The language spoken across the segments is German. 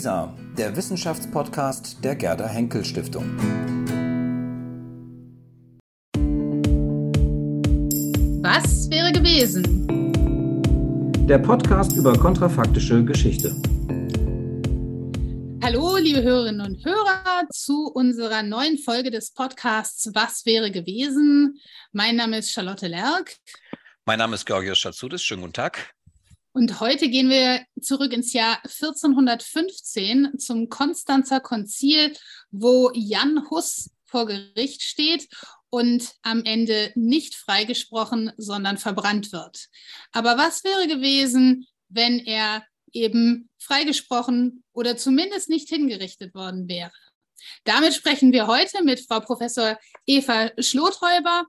LISA, der Wissenschaftspodcast der Gerda Henkel Stiftung. Was wäre gewesen? Der Podcast über kontrafaktische Geschichte. Hallo, liebe Hörerinnen und Hörer, zu unserer neuen Folge des Podcasts Was wäre gewesen? Mein Name ist Charlotte Lerck. Mein Name ist Georgios Schatzoudis. Schönen guten Tag. Und heute gehen wir zurück ins Jahr 1415 zum Konstanzer Konzil, wo Jan Hus vor Gericht steht und am Ende nicht freigesprochen, sondern verbrannt wird. Aber was wäre gewesen, wenn er eben freigesprochen oder zumindest nicht hingerichtet worden wäre? Damit sprechen wir heute mit Frau Professor Eva Schlothäuber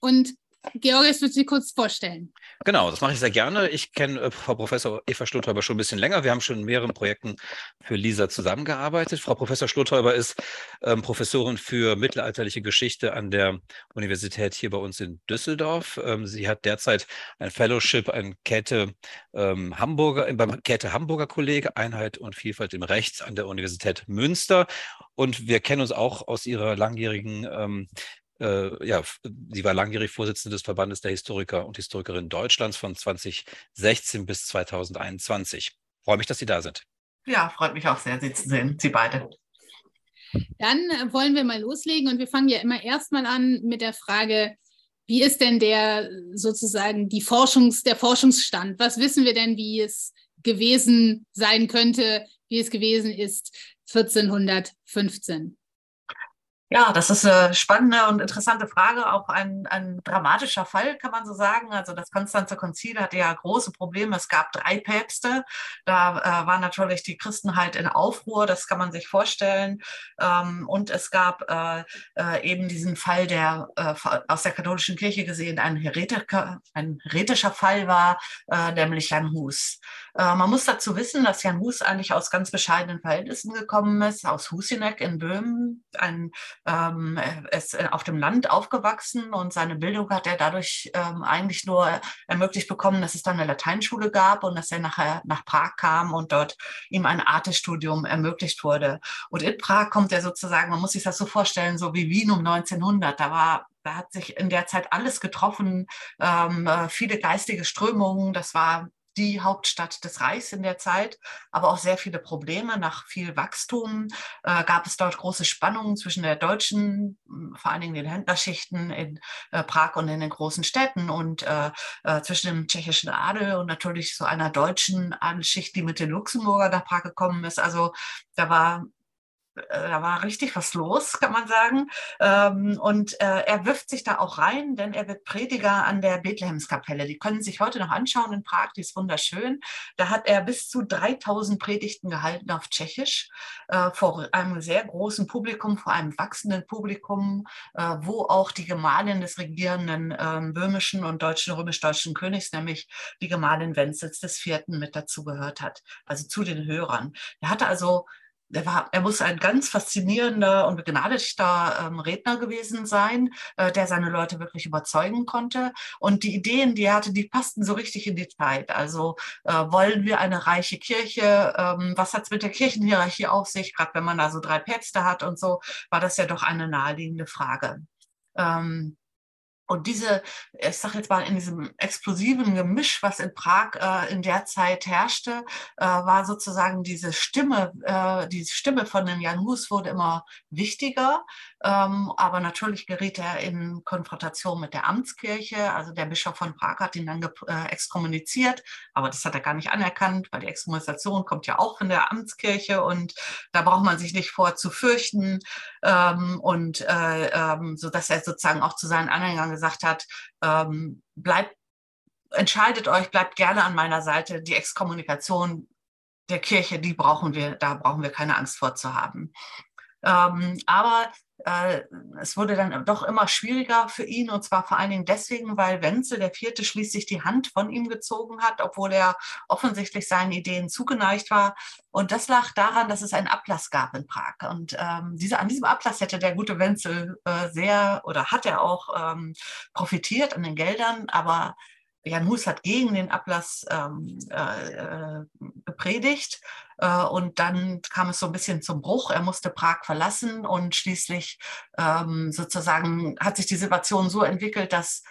und Georgios wird Sie kurz vorstellen. Genau, das mache ich sehr gerne. Ich kenne äh, Frau Professor Eva Schlothäuber schon ein bisschen länger. Wir haben schon in mehreren Projekten für LISA zusammengearbeitet. Frau Professor Schlothäuber ist ähm, Professorin für mittelalterliche Geschichte an der Universität hier bei uns in Düsseldorf. Ähm, sie hat derzeit ein Fellowship an Käthe ähm, Hamburger, äh, beim Käthe Hamburger Kollege Einheit und Vielfalt im Recht an der Universität Münster. Und wir kennen uns auch aus ihrer langjährigen ähm, äh, ja, sie war langjährig Vorsitzende des Verbandes der Historiker und Historikerinnen Deutschlands von 2016 bis 2021. Freue mich, dass Sie da sind. Ja, freut mich auch sehr, Sie zu sehen, Sie beide. Dann äh, wollen wir mal loslegen und wir fangen ja immer erstmal an mit der Frage, wie ist denn der sozusagen die Forschungs, der Forschungsstand? Was wissen wir denn, wie es gewesen sein könnte, wie es gewesen ist 1415? Ja, das ist eine spannende und interessante Frage, auch ein, ein dramatischer Fall, kann man so sagen. Also das Konstanzer Konzil hatte ja große Probleme. Es gab drei Päpste. Da äh, war natürlich die Christenheit in Aufruhr, das kann man sich vorstellen. Ähm, und es gab äh, äh, eben diesen Fall, der äh, aus der katholischen Kirche gesehen ein, Heretiker, ein heretischer Fall war, äh, nämlich Jan Hus. Äh, man muss dazu wissen, dass Jan Hus eigentlich aus ganz bescheidenen Verhältnissen gekommen ist, aus Husinek in Böhmen, ein ähm, ist äh, auf dem Land aufgewachsen und seine Bildung hat er dadurch ähm, eigentlich nur ermöglicht bekommen, dass es dann eine Lateinschule gab und dass er nachher nach Prag kam und dort ihm ein Artestudium ermöglicht wurde. Und in Prag kommt er sozusagen, man muss sich das so vorstellen, so wie Wien um 1900. Da war da hat sich in der Zeit alles getroffen, ähm, äh, viele geistige Strömungen. Das war die Hauptstadt des Reichs in der Zeit, aber auch sehr viele Probleme. Nach viel Wachstum äh, gab es dort große Spannungen zwischen der deutschen, vor allen Dingen den Händlerschichten in äh, Prag und in den großen Städten und äh, äh, zwischen dem tschechischen Adel und natürlich so einer deutschen Adelsschicht, die mit den Luxemburger nach Prag gekommen ist. Also da war da war richtig was los, kann man sagen. Ähm, und äh, er wirft sich da auch rein, denn er wird Prediger an der Bethlehemskapelle. Die können sich heute noch anschauen in Prag, die ist wunderschön. Da hat er bis zu 3000 Predigten gehalten auf Tschechisch äh, vor einem sehr großen Publikum, vor einem wachsenden Publikum, wo auch die Gemahlin des regierenden ähm, böhmischen und deutschen römisch-deutschen Königs, nämlich die Gemahlin Wenzels des Vierten, mit dazugehört hat, also zu den Hörern. Er hatte also er, war, er muss ein ganz faszinierender und begnadeter ähm, Redner gewesen sein, äh, der seine Leute wirklich überzeugen konnte. Und die Ideen, die er hatte, die passten so richtig in die Zeit. Also äh, wollen wir eine reiche Kirche? Ähm, was hat es mit der Kirchenhierarchie auf sich? Gerade wenn man da so drei Päpste hat und so, war das ja doch eine naheliegende Frage. Ähm, und diese, ich sage jetzt mal, in diesem explosiven Gemisch, was in Prag äh, in der Zeit herrschte, äh, war sozusagen diese Stimme, äh, die Stimme von dem Jan Hus wurde immer wichtiger. Ähm, aber natürlich geriet er in Konfrontation mit der Amtskirche. Also der Bischof von Prag hat ihn dann äh, exkommuniziert, aber das hat er gar nicht anerkannt, weil die Exkommunikation kommt ja auch von der Amtskirche und da braucht man sich nicht vor zu fürchten. Ähm, und äh, ähm, so dass er sozusagen auch zu seinen Anhängern gesagt hat, bleibt, entscheidet euch, bleibt gerne an meiner Seite. Die Exkommunikation der Kirche, die brauchen wir, da brauchen wir keine Angst vor zu haben. Ähm, aber es wurde dann doch immer schwieriger für ihn und zwar vor allen Dingen deswegen, weil Wenzel der Vierte schließlich die Hand von ihm gezogen hat, obwohl er offensichtlich seinen Ideen zugeneigt war. Und das lag daran, dass es einen Ablass gab in Prag. Und ähm, diese, an diesem Ablass hätte der gute Wenzel äh, sehr oder hat er auch ähm, profitiert an den Geldern, aber Jan Hus hat gegen den Ablass ähm, äh, gepredigt Äh, und dann kam es so ein bisschen zum Bruch. Er musste Prag verlassen und schließlich ähm, sozusagen hat sich die Situation so entwickelt, dass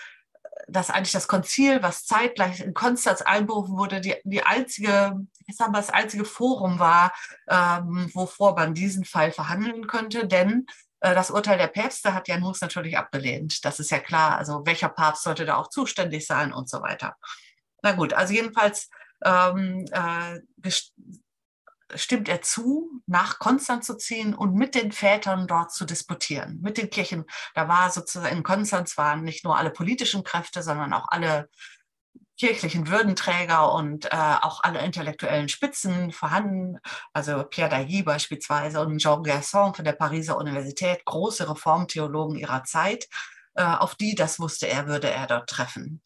dass eigentlich das Konzil, was zeitgleich in Konstanz einberufen wurde, die, die einzige, ich sag mal, das einzige Forum war, ähm, wovor man diesen Fall verhandeln könnte, denn das Urteil der Päpste hat Jan Hus natürlich abgelehnt. Das ist ja klar. Also welcher Papst sollte da auch zuständig sein und so weiter. Na gut, also jedenfalls ähm, äh, stimmt er zu, nach Konstanz zu ziehen und mit den Vätern dort zu disputieren, mit den Kirchen. Da war sozusagen in Konstanz waren nicht nur alle politischen Kräfte, sondern auch alle kirchlichen Würdenträger und äh, auch alle intellektuellen Spitzen vorhanden. Also Pierre Dailly beispielsweise und Jean Gerson von der Pariser Universität, große Reformtheologen ihrer Zeit. Äh, auf die, das wusste er, würde er dort treffen.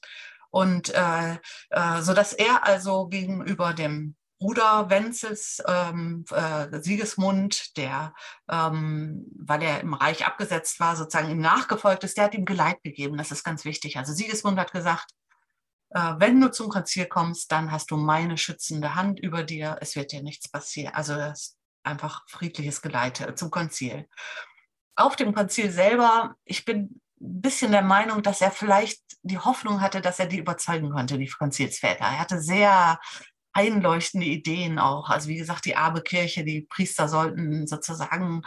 Und äh, äh, so dass er also gegenüber dem Bruder Wenzels, ähm, äh, Sigismund, der, ähm, weil er im Reich abgesetzt war, sozusagen ihm nachgefolgt ist, der hat ihm Geleit gegeben. Das ist ganz wichtig. Also Sigismund hat gesagt, wenn du zum Konzil kommst, dann hast du meine schützende Hand über dir. Es wird dir nichts passieren. Also das ist einfach friedliches Geleite zum Konzil. Auf dem Konzil selber, ich bin ein bisschen der Meinung, dass er vielleicht die Hoffnung hatte, dass er die überzeugen konnte, die Konzilsväter. Er hatte sehr einleuchtende Ideen auch. Also wie gesagt, die arme Kirche, die Priester sollten sozusagen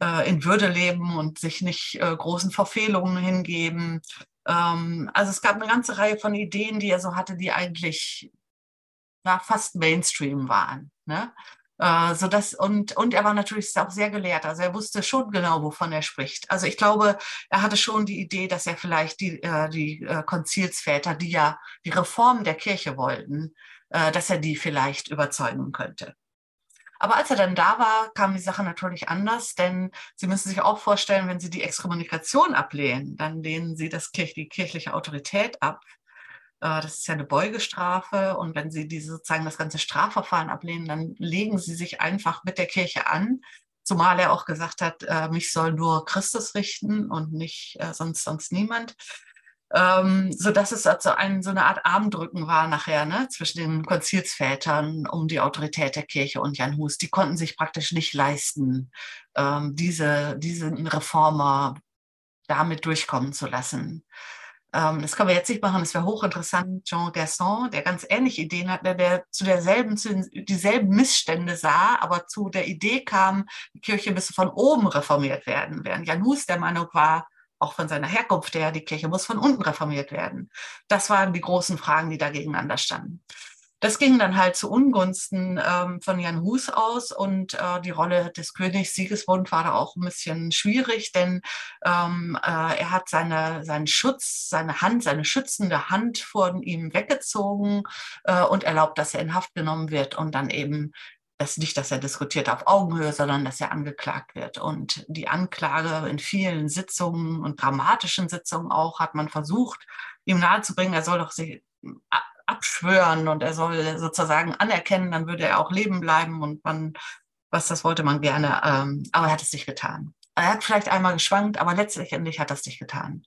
äh, in Würde leben und sich nicht äh, großen Verfehlungen hingeben. Ähm, also es gab eine ganze Reihe von Ideen, die er so hatte, die eigentlich ja, fast Mainstream waren. Ne? Äh, so und, und er war natürlich auch sehr gelehrt. Also er wusste schon genau, wovon er spricht. Also ich glaube, er hatte schon die Idee, dass er vielleicht die, äh, die äh, Konzilsväter, die ja die Reform der Kirche wollten, äh, dass er die vielleicht überzeugen könnte. Aber als er dann da war, kam die Sache natürlich anders, denn Sie müssen sich auch vorstellen, wenn Sie die Exkommunikation ablehnen, dann lehnen Sie das, die kirchliche Autorität ab. Äh, das ist ja eine Beugestrafe. Und wenn Sie diese, sozusagen das ganze Strafverfahren ablehnen, dann legen Sie sich einfach mit der Kirche an. Zumal er auch gesagt hat, äh, mich soll nur Christus richten und nicht sonst, sonst niemand ähm, so dass es also ein, so eine Art Armdrücken war nachher ne, zwischen den Konzilsvätern um die Autorität der Kirche und Jan Hus. Die konnten sich praktisch nicht leisten, ähm, diese, diesen Reformer damit durchkommen zu lassen. Ähm, das können wir jetzt nicht machen, das wäre hochinteressant. Jean Gasson, der ganz ähnliche Ideen hat, der, der zu derselben, zu dieselben Missstände sah, aber zu der Idee kam, die Kirche müsse von oben reformiert werden, während Jan Hus der Meinung war, auch von seiner Herkunft her, die Kirche muss von unten reformiert werden. Das waren die großen Fragen, die da gegeneinander standen. Das ging dann halt zu Ungunsten ähm, von Jan Hus aus und äh, die Rolle des Königs Sigismund war da auch ein bisschen schwierig, denn ähm, äh, er hat seine, seinen Schutz, seine Hand, seine schützende Hand von ihm weggezogen äh, und erlaubt, dass er in Haft genommen wird und dann eben das nicht, dass er diskutiert auf Augenhöhe, sondern dass er angeklagt wird. Und die Anklage in vielen Sitzungen und dramatischen Sitzungen auch hat man versucht, ihm nahezubringen, er soll doch sich abschwören und er soll sozusagen anerkennen, dann würde er auch leben bleiben und man, was das wollte man gerne, ähm, aber er hat es nicht getan. Er hat vielleicht einmal geschwankt, aber letztendlich hat er es nicht getan.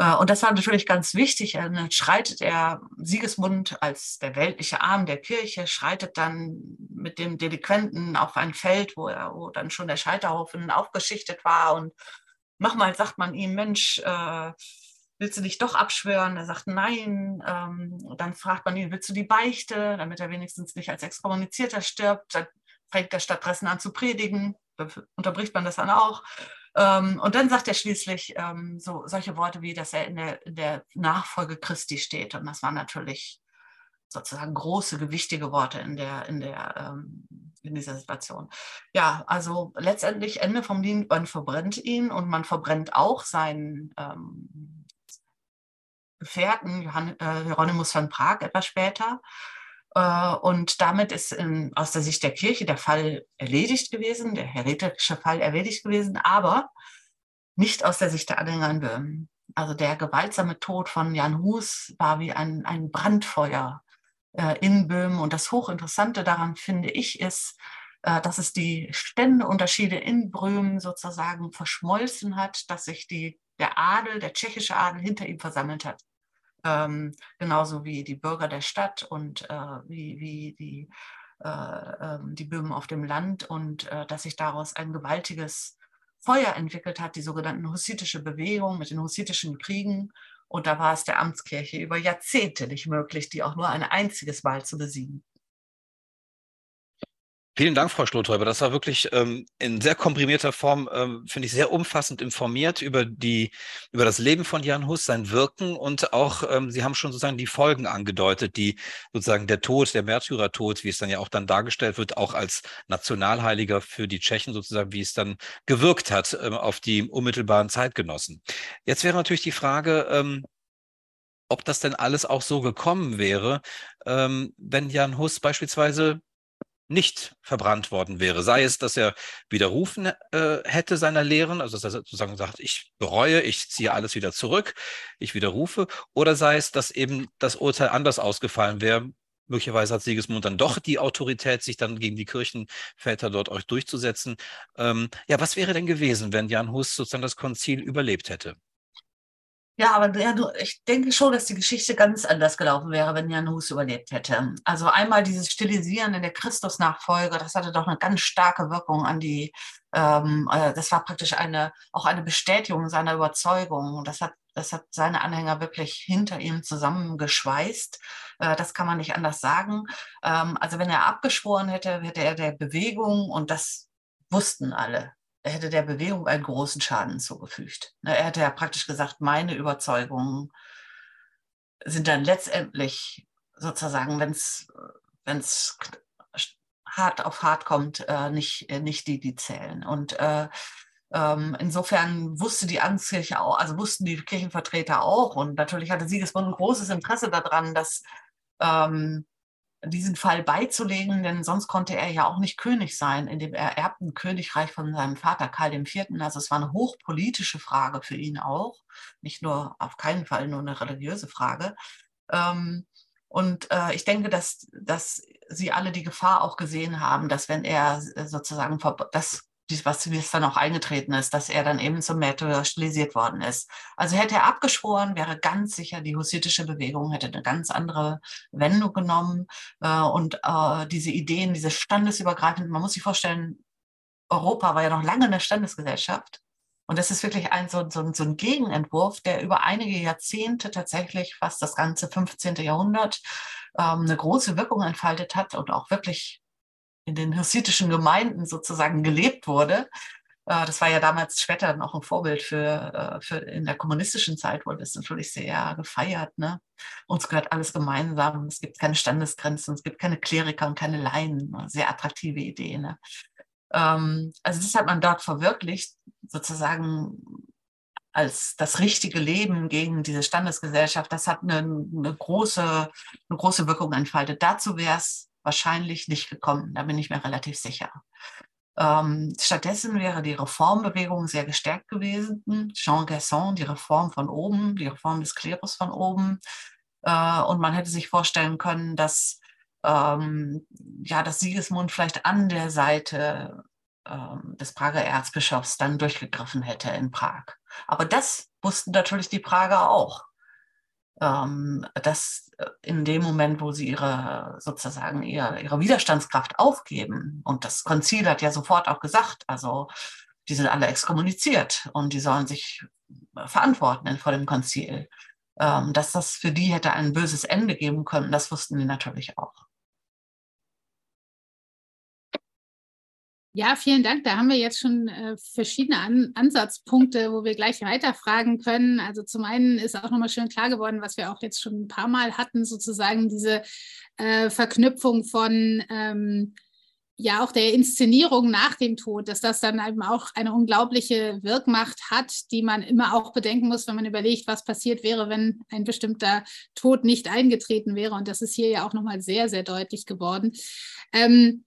Äh, und das war natürlich ganz wichtig. Dann schreitet er, Siegesmund als der weltliche Arm der Kirche, schreitet dann mit dem Delinquenten auf ein Feld, wo, er, wo dann schon der Scheiterhaufen aufgeschichtet war. Und manchmal sagt man ihm, Mensch, äh, willst du dich doch abschwören? Er sagt nein. Ähm, dann fragt man ihn, willst du die Beichte, damit er wenigstens nicht als Exkommunizierter stirbt? Dann fängt er stattdessen an zu predigen. Da unterbricht man das dann auch. Ähm, und dann sagt er schließlich ähm, so solche Worte wie, dass er in der, in der Nachfolge Christi steht. Und das waren natürlich sozusagen große, gewichtige Worte in, der, in, der, ähm, in dieser Situation. Ja, also letztendlich Ende vom Lied, man verbrennt ihn und man verbrennt auch seinen ähm, Gefährten Johann, äh, Hieronymus von Prag etwas später. Äh, und damit ist in, aus der Sicht der Kirche der Fall erledigt gewesen, der heretische Fall erledigt gewesen, aber nicht aus der Sicht der Anhänger in Böhmen. Also der gewaltsame Tod von Jan Hus war wie ein, ein Brandfeuer äh, in Böhmen. Und das Hochinteressante daran, finde ich, ist, äh, dass es die Ständeunterschiede in Böhmen sozusagen verschmolzen hat, dass sich die, der Adel, der tschechische Adel hinter ihm versammelt hat ähm, genauso wie die Bürger der Stadt und äh, wie, wie die äh, ähm, die Böhmen auf dem Land und äh, dass sich daraus ein gewaltiges Feuer entwickelt hat, die sogenannten hussitische Bewegung mit den hussitischen Kriegen. Und da war es der Amtskirche über Jahrzehnte nicht möglich, die auch nur ein einziges Mal zu besiegen. Vielen Dank, Frau Schlothäuber. Das war wirklich ähm, in sehr komprimierter Form, ähm, finde ich, sehr umfassend informiert über die, über das Leben von Jan Hus, sein Wirken und auch, ähm, Sie haben schon sozusagen die Folgen angedeutet, die sozusagen der Tod, der Märtyrertod, wie es dann ja auch dann dargestellt wird, auch als Nationalheiliger für die Tschechen sozusagen, wie es dann gewirkt hat ähm, auf die unmittelbaren Zeitgenossen. Jetzt wäre natürlich die Frage, ähm, ob das denn alles auch so gekommen wäre, ähm, wenn Jan Hus beispielsweise nicht verbrannt worden wäre. Sei es, dass er widerrufen äh, hätte seiner Lehren, also dass er sozusagen sagt, ich bereue, ich ziehe alles wieder zurück, ich widerrufe, oder sei es, dass eben das Urteil anders ausgefallen wäre. Möglicherweise hat Sigismund dann doch die Autorität, sich dann gegen die Kirchenväter dort euch durchzusetzen. Ähm, ja, was wäre denn gewesen, wenn Jan Hus sozusagen das Konzil überlebt hätte? Ja, aber ja, du, ich denke schon, dass die Geschichte ganz anders gelaufen wäre, wenn Jan Hus überlebt hätte. Also einmal dieses Stilisieren in der Christusnachfolge, das hatte doch eine ganz starke Wirkung an die, ähm, äh, das war praktisch eine, auch eine Bestätigung seiner Überzeugung. Das hat, das hat seine Anhänger wirklich hinter ihm zusammengeschweißt. Äh, das kann man nicht anders sagen. Ähm, also wenn er abgeschworen hätte, hätte er der Bewegung, und das wussten alle, hätte der Bewegung einen großen Schaden zugefügt. Ne, er hätte ja praktisch gesagt, meine Überzeugungen sind dann letztendlich sozusagen, wenn es hart auf hart kommt, äh, nicht, nicht die, die zählen. Und äh, ähm, insofern wusste die Amtskirche auch, also wussten die Kirchenvertreter auch und natürlich hatte Siegesmund ein großes Interesse daran, dass ähm, diesen Fall beizulegen, denn sonst konnte er ja auch nicht König sein in dem ererbten Königreich von seinem Vater Karl IV. Also es war eine hochpolitische Frage für ihn auch, nicht nur auf keinen Fall nur eine religiöse Frage. Ähm, und äh, ich denke, dass, dass sie alle die Gefahr auch gesehen haben, dass wenn er sozusagen das was, wie es dann auch eingetreten ist, dass er dann eben zum Märtyrer stilisiert worden ist. Also hätte er abgeschworen, wäre ganz sicher die hussitische Bewegung hätte eine ganz andere Wendung genommen äh, und äh, diese Ideen, diese standesübergreifenden, man muss sich vorstellen, Europa war ja noch lange eine Standesgesellschaft. Und das ist wirklich ein so, so, so ein Gegenentwurf, der über einige Jahrzehnte tatsächlich, fast das ganze 15. Jahrhundert, ähm, eine große Wirkung entfaltet hat und auch wirklich in den hussitischen Gemeinden sozusagen gelebt wurde. Äh, das war ja damals später noch ein Vorbild für, äh, für in der kommunistischen Zeit wurde es natürlich sehr gefeiert. Ne? Uns gehört alles gemeinsam. Es gibt keine Standesgrenzen, es gibt keine Kleriker und keine Laien. Sehr attraktive Idee. Ne? Ähm, also das hat man dort verwirklicht, sozusagen als das richtige Leben gegen diese Standesgesellschaft. Das hat eine, eine große, eine große Wirkung entfaltet. Dazu wäre es wahrscheinlich nicht gekommen. Da bin ich mir relativ sicher. Ähm, stattdessen wäre die Reformbewegung sehr gestärkt gewesen. Jean Gasson, die Reform von oben, die Reform des Klerus von oben. Äh, und man hätte sich vorstellen können, dass, ähm, ja, dass Siegesmund vielleicht an der Seite ähm, des Prager Erzbischofs dann durchgegriffen hätte in Prag. Aber das wussten natürlich die Prager auch ähm, dass äh, in dem Moment, wo sie ihre sozusagen ihre, ihre Widerstandskraft aufgeben, und das Konzil hat ja sofort auch gesagt, also die sind alle exkommuniziert und die sollen sich äh, verantworten vor dem Konzil, ähm, dass das für die hätte ein böses Ende geben können, das wussten die natürlich auch. Ja, vielen Dank. Da haben wir jetzt schon äh, verschiedene An Ansatzpunkte, wo wir gleich weiterfragen können. Also zum einen ist auch nochmal schön klar geworden, was wir auch jetzt schon ein paar Mal hatten, sozusagen diese äh, Verknüpfung von ähm, ja auch der Inszenierung nach dem Tod, dass das dann eben auch eine unglaubliche Wirkmacht hat, die man immer auch bedenken muss, wenn man überlegt, was passiert wäre, wenn ein bestimmter Tod nicht eingetreten wäre. Und das ist hier ja auch nochmal sehr, sehr deutlich geworden. Ähm,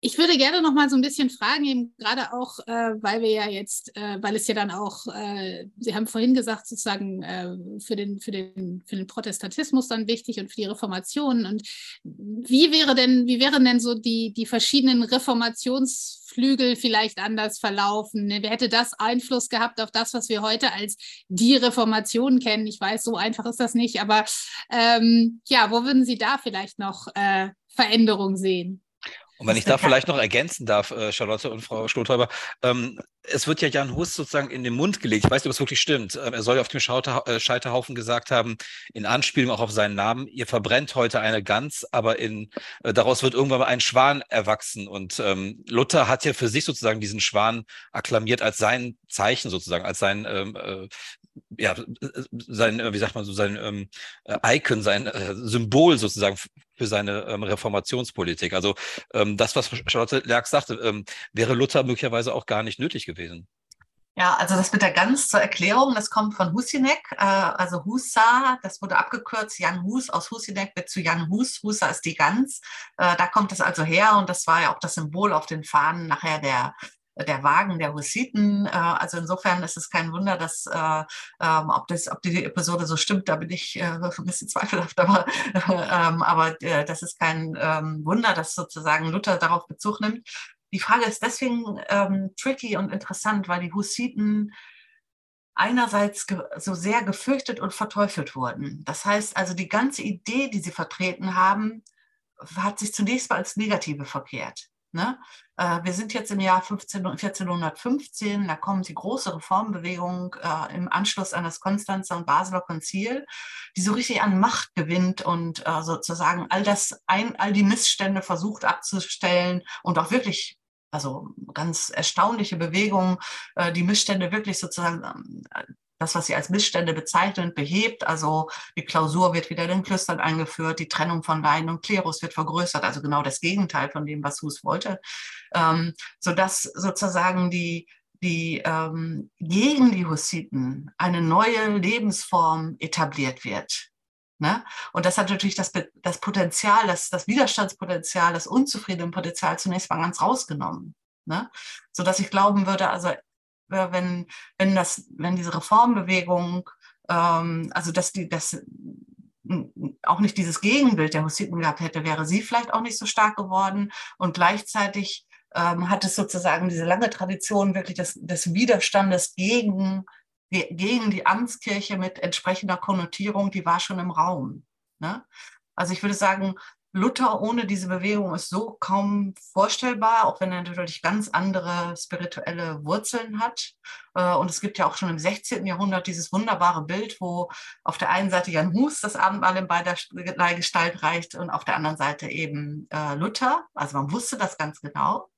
ich würde gerne noch mal so ein bisschen fragen, eben gerade auch, äh, weil wir ja jetzt, äh, weil es ja dann auch, äh, Sie haben vorhin gesagt, sozusagen äh, für, den, für, den, für den Protestantismus dann wichtig und für die Reformation. Und wie wäre denn, wie wären denn so die, die verschiedenen Reformations Flügel vielleicht anders verlaufen? Ne? Hätte das Einfluss gehabt auf das, was wir heute als die Reformation kennen? Ich weiß, so einfach ist das nicht, aber ähm, ja, wo würden Sie da vielleicht noch äh, Veränderungen sehen? Und wenn ich da vielleicht noch ergänzen darf, äh, Charlotte und Frau Stolthäuber, ähm, es wird ja Jan Hus sozusagen in den Mund gelegt. Ich weiß nicht, ob es wirklich stimmt. Ähm, er soll ja auf dem äh, Scheiterhaufen gesagt haben, in Anspielung auch auf seinen Namen, ihr verbrennt heute eine Gans, aber in, äh, daraus wird irgendwann mal ein Schwan erwachsen. Und ähm, Luther hat ja für sich sozusagen diesen Schwan akklamiert als sein Zeichen sozusagen, als sein ähm, äh, ja, sein, wie sagt man so, sein ähm, äh, Icon, sein äh, Symbol sozusagen für seine ähm, Reformationspolitik. Also ähm, das, was Charlotte Lerck sagte, ähm, wäre Luther möglicherweise auch gar nicht nötig gewesen. Ja, also das mit der Gans zur Erklärung, das kommt von Husinek, äh, also Husa, das wurde abgekürzt, Jan Hus, aus Husinek wird zu Jan Hus, Husa ist die Gans, äh, da kommt es also her und das war ja auch das Symbol auf den Fahnen nachher der der Wagen der Hussiten. Äh, also insofern ist es kein Wunder, dass äh, ähm, ob, das, ob die Episode so stimmt, da bin ich äh, ein bisschen zweifelhaft, aber, ähm, aber das ist kein ähm, Wunder, dass sozusagen Luther darauf Bezug nimmt. Die Frage ist deswegen ähm, tricky und interessant, weil die Hussiten einerseits so sehr gefürchtet und verteufelt wurden. Das heißt also, die ganze Idee, die sie vertreten haben, hat sich zunächst mal als negative verkehrt. Ne? Äh, wir sind jetzt im Jahr 15, 1415, da kommt die große Reformbewegung äh, im Anschluss an das Konstanzer und Basler Konzil, die so richtig an Macht gewinnt und äh, sozusagen all das, ein, all die Missstände versucht abzustellen und auch wirklich also ganz erstaunliche Bewegungen, äh, die Missstände wirklich sozusagen ähm, das, was sie als Missstände bezeichnen, behebt. Also die Klausur wird wieder in den Klöstern eingeführt, die Trennung von Laien und Klerus wird vergrößert, also genau das Gegenteil von dem, was Hus wollte, ähm, sodass sozusagen die, die ähm, gegen die Hussiten eine neue Lebensform etabliert wird. Ne? Und das hat natürlich das, das Potenzial, das, das Widerstandspotenzial, das Unzufriedenenpotenzial zunächst mal ganz rausgenommen. Ne? Sodass ich glauben würde, also wenn, wenn, das, wenn diese Reformbewegung, ähm, also dass die, das auch nicht dieses Gegenbild der Hussiten gehabt hätte, wäre sie vielleicht auch nicht so stark geworden. Und gleichzeitig ähm, hat es sozusagen diese lange Tradition wirklich des, des Widerstandes gegen, gegen die Amtskirche mit entsprechender Konnotierung, die war schon im Raum. Ne? Also ich würde sagen, Luther ohne diese Bewegung ist so kaum vorstellbar, auch wenn er natürlich ganz andere spirituelle Wurzeln hat. Äh, und es gibt ja auch schon im 16. Jahrhundert dieses wunderbare Bild, wo auf der einen Seite Jan Hus das Abendmahl in beiderlei Gestalt reicht und auf der anderen Seite eben äh, Luther. Also man wusste das ganz genau.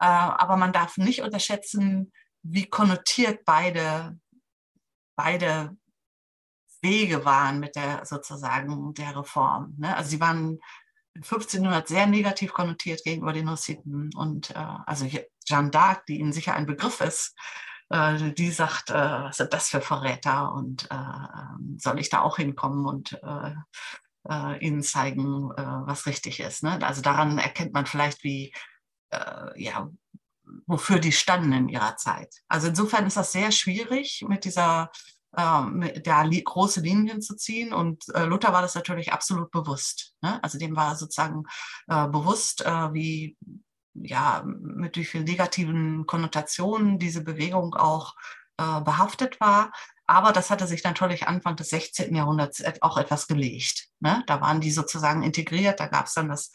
Äh, aber man darf nicht unterschätzen, wie konnotiert beide, beide Wege waren mit der sozusagen der Reform. Ne? Also sie waren 1500 sehr negativ konnotiert gegenüber den Hussiten und äh, also Jeanne d'Arc, die ihnen sicher ein Begriff ist, äh, die sagt, äh, was sind das für Verräter und äh, ähm, soll ich da auch hinkommen und äh, äh, ihnen zeigen, was richtig ist. Ne? Also daran erkennt man vielleicht, wie ja wofür die standen in ihrer Zeit. Also insofern ist das sehr schwierig mit dieser ähm, li große Linien zu ziehen. Und äh, Luther war das natürlich absolut bewusst. Ne? Also dem war sozusagen äh, bewusst, äh, wie ja, mit wie vielen negativen Konnotationen diese Bewegung auch behaftet war. Aber das hatte sich natürlich Anfang des 16. Jahrhunderts auch etwas gelegt. Ne? Da waren die sozusagen integriert, da gab es dann das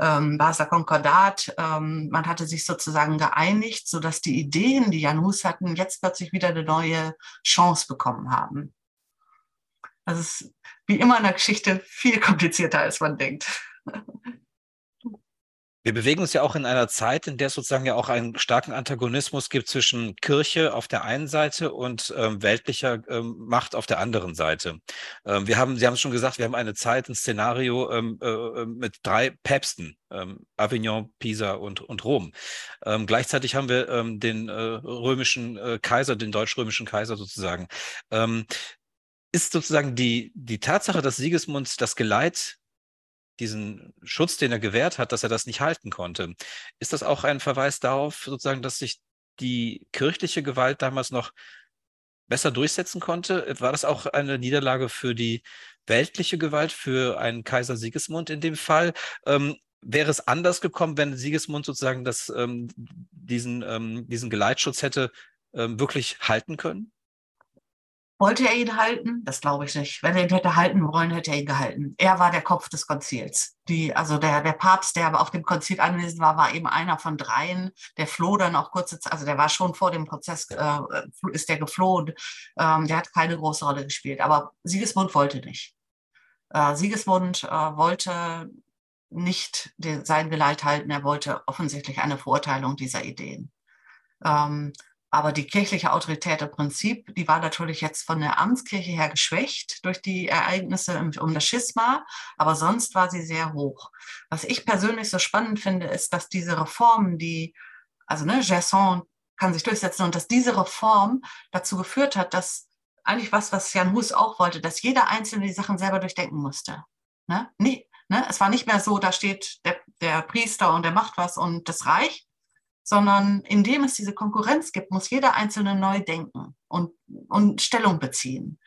ähm, Basler Konkordat. Ähm, man hatte sich sozusagen geeinigt, sodass die Ideen, die Jan Hus hatten, jetzt plötzlich wieder eine neue Chance bekommen haben. Das ist wie immer in der Geschichte viel komplizierter, als man denkt. Wir bewegen uns ja auch in einer Zeit, in der es sozusagen ja auch einen starken Antagonismus gibt zwischen Kirche auf der einen Seite und ähm, weltlicher ähm, Macht auf der anderen Seite. Ähm, wir haben, Sie haben es schon gesagt, wir haben eine Zeit, ein Szenario ähm, äh, äh, mit drei Päpsten, ähm, Avignon, Pisa und, und Rom. Ähm, gleichzeitig haben wir den äh, römischen äh, Kaiser, den deutsch-römischen Kaiser sozusagen. ist sozusagen die, die Tatsache, dass Sigismund das Geleit diesen Schutz, den er gewährt hat, dass er das nicht halten konnte. Ist das auch ein Verweis darauf, sozusagen, dass sich die kirchliche Gewalt damals noch besser durchsetzen konnte? War das auch eine Niederlage für die weltliche Gewalt, für einen Kaiser Sigismund in dem Fall? Ähm, wäre es anders gekommen, wenn Sigismund sozusagen das, ähm, diesen, ähm, diesen Geleitschutz hätte ähm, wirklich halten können? Wollte er ihn halten? Das glaube ich nicht. Wenn er ihn hätte halten wollen, hätte er ihn gehalten. Er war der Kopf des Konzils. Die, also der, der Papst, der aber auf dem Konzil anwesend war, war eben einer von dreien. Der floh dann auch kurze Zeit, also der war schon vor dem Prozess, äh, ist der geflohen. Ähm, der hat keine große Rolle gespielt. Aber Sigismund wollte nicht. Äh, Sigismund äh, wollte nicht den, sein Geleit halten. Er wollte offensichtlich eine Verurteilung dieser Ideen. Ähm, aber die kirchliche Autorität im Prinzip, die war natürlich jetzt von der Amtskirche her geschwächt durch die Ereignisse um das Schisma, aber sonst war sie sehr hoch. Was ich persönlich so spannend finde, ist, dass diese Reformen, die, also ne, Gerson kann sich durchsetzen und dass diese Reform dazu geführt hat, dass eigentlich was, was Jan Hus auch wollte, dass jeder Einzelne die Sachen selber durchdenken musste. Ne? Nee, ne? Es war nicht mehr so, da steht der, der Priester und der macht was und das reicht, sondern indem es diese Konkurrenz gibt, muss jeder Einzelne neu denken und, und Stellung beziehen.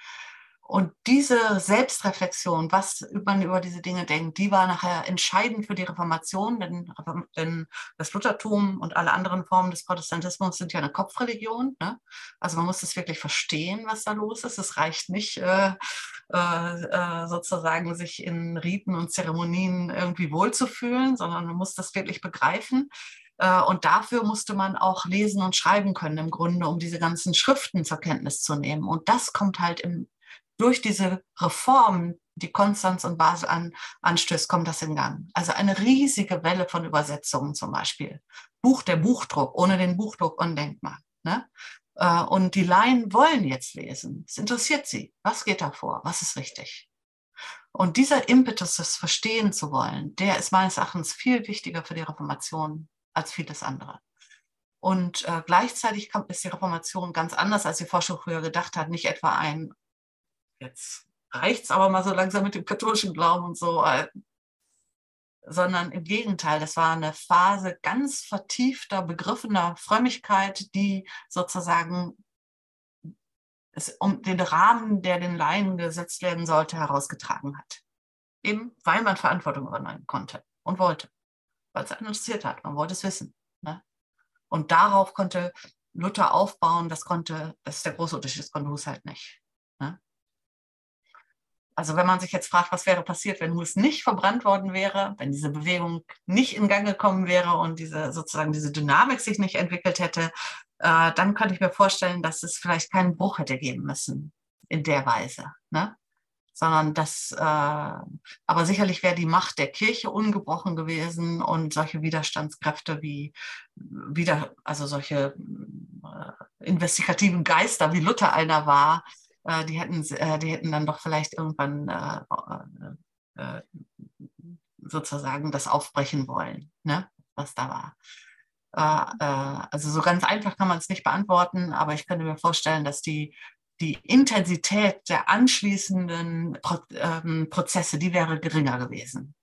Und diese Selbstreflexion, was man über diese Dinge denkt, die war nachher entscheidend für die Reformation, denn, denn das Luthertum und alle anderen Formen des Protestantismus sind ja eine Kopfreligion. Ne? Also man muss das wirklich verstehen, was da los ist. Es reicht nicht äh, äh, äh sozusagen, sich in Riten und Zeremonien irgendwie wohlzufühlen, sondern man muss das wirklich begreifen. Äh, und dafür musste man auch lesen und schreiben können im Grunde, um diese ganzen Schriften zur Kenntnis zu nehmen. Und das kommt halt im, durch diese Reform, die Konstanz und Basel an, anstößt, kommt das in Gang. Also eine riesige Welle von Übersetzungen zum Beispiel. Buch, der Buchdruck, ohne den Buchdruck undenkbar. Ne? Äh, und die Laien wollen jetzt lesen. Es interessiert sie. Was geht da vor? Was ist richtig? Und dieser Impetus, das verstehen zu wollen, der ist meines Erachtens viel wichtiger für die Reformation als vieles andere. Und äh, gleichzeitig kommt, ist die Reformation ganz anders, als die Forschung früher gedacht hat. Nicht etwa ein, jetzt reicht es aber mal so langsam mit dem katholischen Glauben und so, äh, sondern im Gegenteil, das war eine Phase ganz vertiefter, begriffener Frömmigkeit, die sozusagen es um den Rahmen, der den Laien gesetzt werden sollte, herausgetragen hat. Eben weil man Verantwortung übernehmen konnte und wollte weil es einen interessiert hat. Man wollte es wissen. Ne? Und darauf konnte Luther aufbauen. Das konnte, das ist der große Unterschied, das konnte Hus halt nicht. Ne? Also wenn man sich jetzt fragt, was wäre passiert, wenn Hus nicht verbrannt worden wäre, wenn diese Bewegung nicht in Gang gekommen wäre und diese sozusagen diese Dynamik sich nicht entwickelt hätte, äh, dann könnte ich mir vorstellen, dass es vielleicht keinen Bruch hätte geben müssen in der Weise. Ne? Sondern das, äh, aber sicherlich wäre die Macht der Kirche ungebrochen gewesen und solche Widerstandskräfte wie wieder, also solche äh, investigativen Geister, wie Luther einer war, äh, die hätten, äh, die hätten dann doch vielleicht irgendwann äh, äh, sozusagen das aufbrechen wollen, ne, was da war. Also so ganz einfach kann man es nicht beantworten, aber ich könnte mir vorstellen, dass die die Intensität der anschließenden Pro ähm, Prozesse, die wäre geringer gewesen.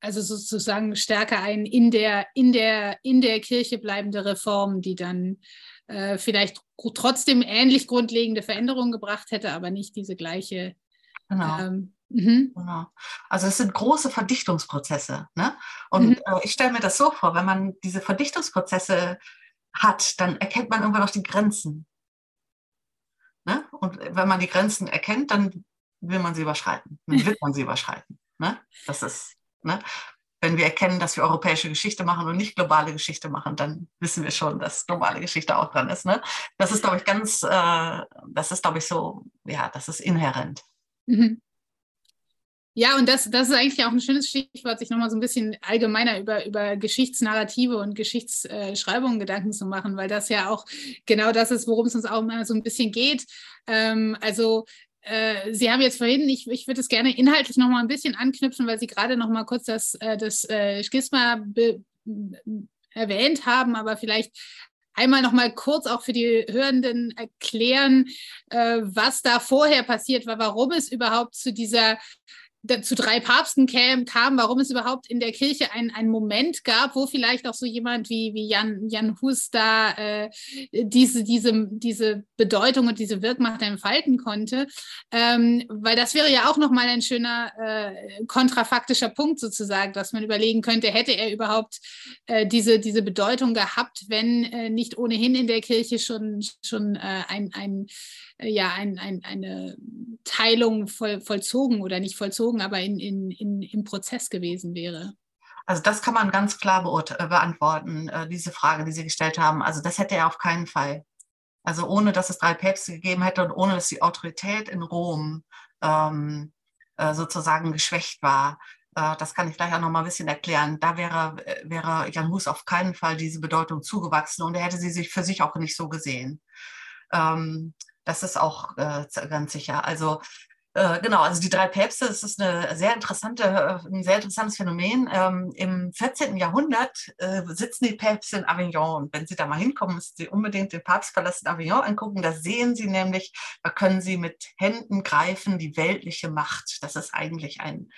Also sozusagen stärker ein in der, in der, in der Kirche bleibende Reform, die dann äh, vielleicht trotzdem ähnlich grundlegende Veränderungen gebracht hätte, aber nicht diese gleiche. Genau. Ähm, mhm. genau. Also es sind große Verdichtungsprozesse. Ne? Und mhm. äh, ich stelle mir das so vor, wenn man diese Verdichtungsprozesse hat, dann erkennt man irgendwann auch die Grenzen. Ne? Und wenn man die Grenzen erkennt, dann will man sie überschreiten. Dann wird man sie überschreiten. Ne? Das ist, ne? Wenn wir erkennen, dass wir europäische Geschichte machen und nicht globale Geschichte machen, dann wissen wir schon, dass globale Geschichte auch dran ist. Ne? Das ist, glaube ich, ganz, äh, das ist, glaube ich, so, ja, das ist inhärent. Mhm. Ja, und das, das ist eigentlich auch ein schönes Stichwort, sich nochmal so ein bisschen allgemeiner über, über Geschichtsnarrative und Geschichtsschreibungen Gedanken zu machen, weil das ja auch genau das ist, worum es uns auch mal so ein bisschen geht. Ähm, also äh, Sie haben jetzt vorhin, ich, ich würde es gerne inhaltlich nochmal ein bisschen anknüpfen, weil Sie gerade nochmal kurz das, äh, das äh, Schisma erwähnt haben, aber vielleicht einmal noch mal kurz auch für die Hörenden erklären, was da vorher passiert war, warum es überhaupt zu dieser zu drei Papsten kam, kam, warum es überhaupt in der Kirche einen Moment gab, wo vielleicht auch so jemand wie, wie Jan, Jan Hus da äh, diese, diese, diese Bedeutung und diese Wirkmacht entfalten konnte. Ähm, weil das wäre ja auch nochmal ein schöner äh, kontrafaktischer Punkt sozusagen, dass man überlegen könnte, hätte er überhaupt äh, diese, diese Bedeutung gehabt, wenn äh, nicht ohnehin in der Kirche schon, schon äh, ein, ein, äh, ja, ein, ein, eine Teilung voll, vollzogen oder nicht vollzogen, aber in, in, in, im Prozess gewesen wäre? Also das kann man ganz klar äh, beantworten, äh, diese Frage, die Sie gestellt haben. Also das hätte er auf keinen Fall. Also ohne, dass es drei Päpste gegeben hätte und ohne, dass die Autorität in Rom ähm, äh, sozusagen geschwächt war. Das kann ich gleich auch noch mal ein bisschen erklären. Da wäre, wäre Jan Hus auf keinen Fall diese Bedeutung zugewachsen und er hätte sie sich für sich auch nicht so gesehen. Ähm, das ist auch äh, ganz sicher. Also äh, genau, also die drei Päpste, das ist eine sehr interessante, äh, ein sehr interessantes Phänomen. Ähm, Im 14. Jahrhundert äh, sitzen die Päpste in Avignon. Und wenn Sie da mal hinkommen, müssen Sie unbedingt den Papstpalast in Avignon angucken. Da sehen Sie nämlich, da können Sie mit Händen greifen, die weltliche Macht. Das ist eigentlich ein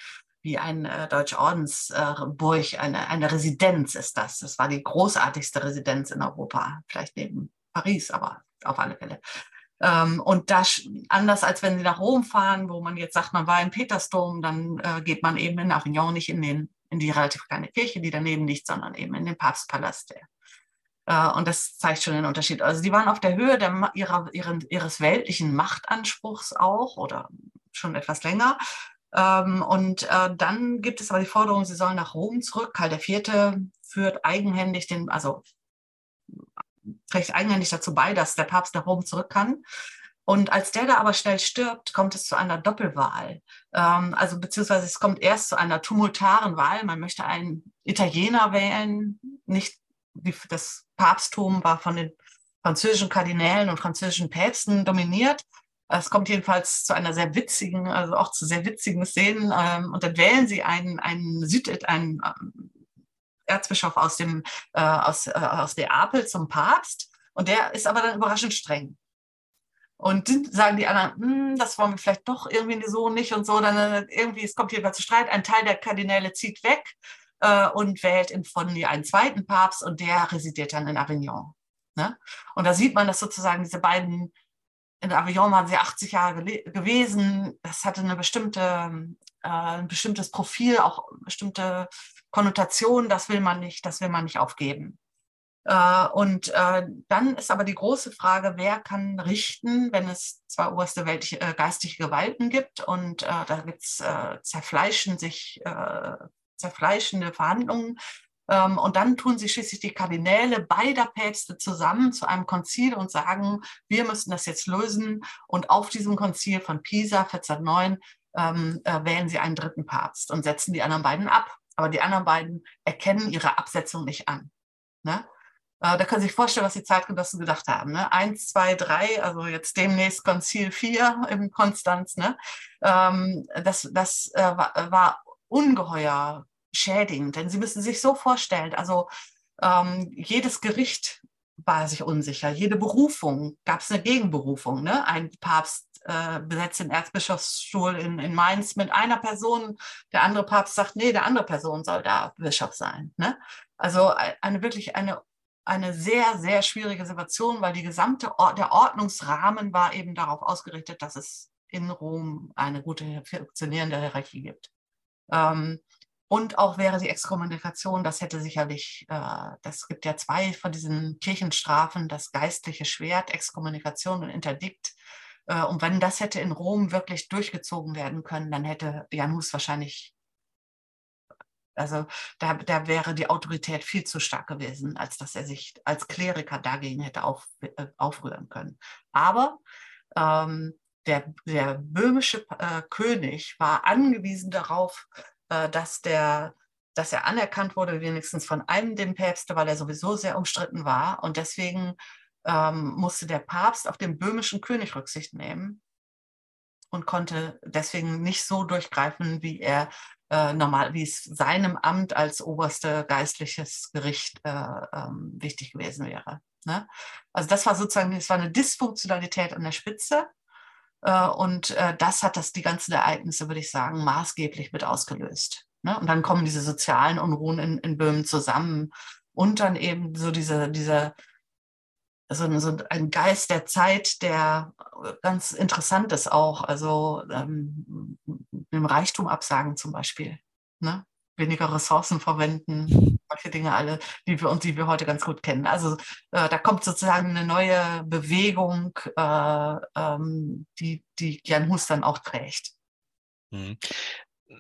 wie ein äh, Deutsche Ordensburg, eine, eine Residenz ist das. Das war die großartigste Residenz in Europa, vielleicht neben Paris, aber auf alle Fälle. Ähm, und das anders als wenn Sie nach Rom fahren, wo man jetzt sagt, man war im Petersdom, dann äh, geht man eben in Avignon nicht in, den, in die relativ kleine Kirche, die daneben liegt, sondern eben in den Papstpalast. Äh, und das zeigt schon den Unterschied. Also die waren auf der Höhe der, ihrer, ihren, ihres weltlichen Machtanspruchs auch oder schon etwas länger. Ähm, und äh, dann gibt es aber die Forderung, sie sollen nach Rom zurück. Karl IV. führt eigenhändig den, also trägt eigenhändig dazu bei, dass der Papst nach Rom zurück kann. Und als der da aber schnell stirbt, kommt es zu einer Doppelwahl. Ähm, also beziehungsweise es kommt erst zu einer tumultaren Wahl. Man möchte einen Italiener wählen. Nicht wie das Papsttum war von den französischen Kardinälen und französischen Päpsten dominiert. Es kommt jedenfalls zu einer sehr witzigen, also auch zu sehr witzigen Szenen. Ähm, und dann wählen sie einen, einen, Süd, einen ähm, Erzbischof aus, dem, äh, aus, äh, aus Neapel zum Papst und der ist aber dann überraschend streng. Und sagen die anderen, hm, das wollen wir vielleicht doch irgendwie so nicht und so. Dann äh, irgendwie, es kommt jedenfalls zu Streit. Ein Teil der Kardinäle zieht weg äh, und wählt in Fondi einen zweiten Papst und der residiert dann in Avignon. Ne? Und da sieht man, dass sozusagen diese beiden, in Avignon waren sie 80 Jahre gewesen. Das hatte eine bestimmte, äh, ein bestimmtes Profil, auch bestimmte Konnotation, das will man nicht, das will man nicht aufgeben. Äh, und äh, dann ist aber die große Frage, wer kann richten, wenn es zwei oberste weltliche, äh, geistige Gewalten gibt und da gibt es zerfleischen sich, zerfleischende Verhandlungen. Ähm, und dann tun sich schließlich die Kardinäle beider Päpste zusammen zu einem Konzil und sagen, wir müssen das jetzt lösen. Und auf diesem Konzil von Pisa 1409 ähm, wählen sie einen dritten Papst und setzen die anderen beiden ab. Aber die anderen beiden erkennen ihre Absetzung nicht an. Ne? Äh, da können Sie sich vorstellen, was die Zeitgenossen gedacht haben. Ne? Eins, zwei, drei, also jetzt demnächst Konzil vier in Konstanz. Ne? Ähm, das das äh, war, war, ungeheuer schädigend, denn Sie müssen sich so vorstellen, also ähm, jedes Gericht war sich unsicher, jede Berufung gab es eine Gegenberufung. Ne? Ein Papst äh, besetzt den Erzbischofsstuhl in, in Mainz mit einer Person. Der andere Papst sagt, nee, der andere Person soll da Bischof sein. Ne? Also eine wirklich eine, eine sehr, sehr schwierige Situation, weil die gesamte Or der Ordnungsrahmen war eben darauf ausgerichtet, dass es in Rom eine gute funktionierende Hierarchie gibt. Ähm, und auch wäre die Exkommunikation, das hätte sicherlich, äh, das gibt ja zwei von diesen Kirchenstrafen, das geistliche Schwert, Exkommunikation und Interdikt. Äh, und wenn das hätte in Rom wirklich durchgezogen werden können, dann hätte Jan Hus wahrscheinlich, also da, da wäre die Autorität viel zu stark gewesen, als dass er sich als Kleriker dagegen hätte auf, äh, aufrühren können. Aber ähm, der, der böhmische äh, König war angewiesen darauf, dass der dass er anerkannt wurde, wenigstens von einem dem Päpste, weil er sowieso sehr umstritten war. Und deswegen ähm, musste der Papst auf den böhmischen König Rücksicht nehmen und konnte deswegen nicht so durchgreifen, wie er äh, normal, wie es seinem Amt als oberste geistliches Gericht äh, ähm, wichtig gewesen wäre. Ne? Also das war sozusagen, das war eine Dysfunktionalität an der Spitze. Äh, und äh, das hat das die ganzen Ereignisse, würde ich sagen, maßgeblich mit ausgelöst. Ne? Und dann kommen diese sozialen Unruhen in, in Böhmen zusammen und dann eben so diese, diese so, so ein Geist der Zeit, der ganz interessant ist auch, also ähm, dem Reichtum absagen zum Beispiel. Ne? Weniger Ressourcen verwenden, solche Dinge alle, die wir und die wir heute ganz gut kennen. Also äh, da kommt sozusagen eine neue Bewegung, äh, ähm, die, die Jan Hus dann auch trägt.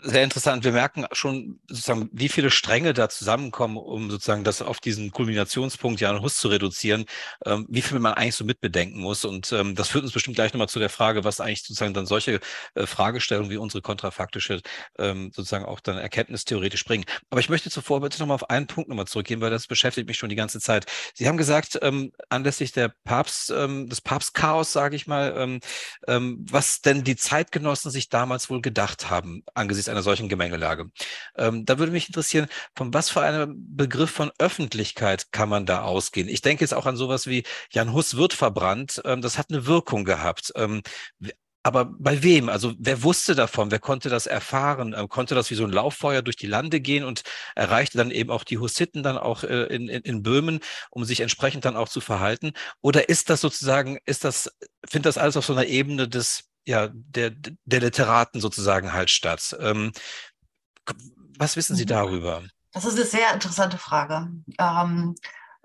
Sehr interessant. Wir merken schon sozusagen, wie viele Stränge da zusammenkommen, um sozusagen das auf diesen Kulminationspunkt Jan Hus zu reduzieren, ähm, wie viel man eigentlich so mitbedenken muss. Und ähm, das führt uns bestimmt gleich nochmal zu der Frage, was eigentlich sozusagen dann solche äh, Fragestellungen wie unsere kontrafaktische ähm, sozusagen auch dann erkenntnistheoretisch bringen. Aber ich möchte zuvor bitte nochmal auf einen Punkt nochmal zurückgehen, weil das beschäftigt mich schon die ganze Zeit. Sie haben gesagt, ähm, anlässlich der Papst, ähm, des Papstchaos, sage ich mal, ähm, was denn die Zeitgenossen sich damals wohl gedacht haben angesichts angesichts einer solchen Gemengelage. Ähm, da würde mich interessieren, von was für einem Begriff von Öffentlichkeit kann man da ausgehen? Ich denke jetzt auch an sowas wie Jan Hus wird verbrannt. Ähm, das hat eine Wirkung gehabt. Ähm, aber bei wem? Also wer wusste davon? Wer konnte das erfahren? Ähm, konnte das wie so ein Lauffeuer durch die Lande gehen und erreichte dann eben auch die Hussiten dann auch äh, in, in, in Böhmen, um sich entsprechend dann auch zu verhalten? Oder ist das sozusagen, ist das, findet das alles auf so einer Ebene des ja, der, der Literaten sozusagen halt statt. Ähm, was wissen Sie mhm. darüber? Das ist eine sehr interessante Frage. Ähm,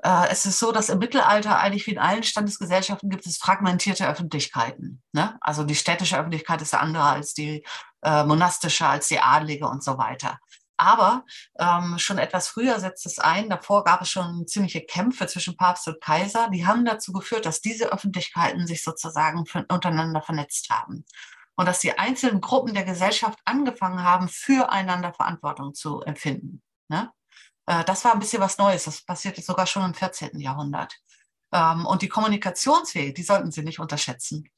äh, es ist so, dass im Mittelalter eigentlich wie in allen Standesgesellschaften gibt es fragmentierte Öffentlichkeiten. Ne? Also die städtische Öffentlichkeit ist andere als die äh, monastische, als die Adlige und so weiter. Aber ähm, schon etwas früher setzt es ein. Davor gab es schon ziemliche Kämpfe zwischen Papst und Kaiser. Die haben dazu geführt, dass diese Öffentlichkeiten sich sozusagen untereinander vernetzt haben. Und dass die einzelnen Gruppen der Gesellschaft angefangen haben, füreinander Verantwortung zu empfinden. Ne? Äh, das war ein bisschen was Neues. Das passierte sogar schon im 14. Jahrhundert. Ähm, und die Kommunikationswege, die sollten Sie nicht unterschätzen.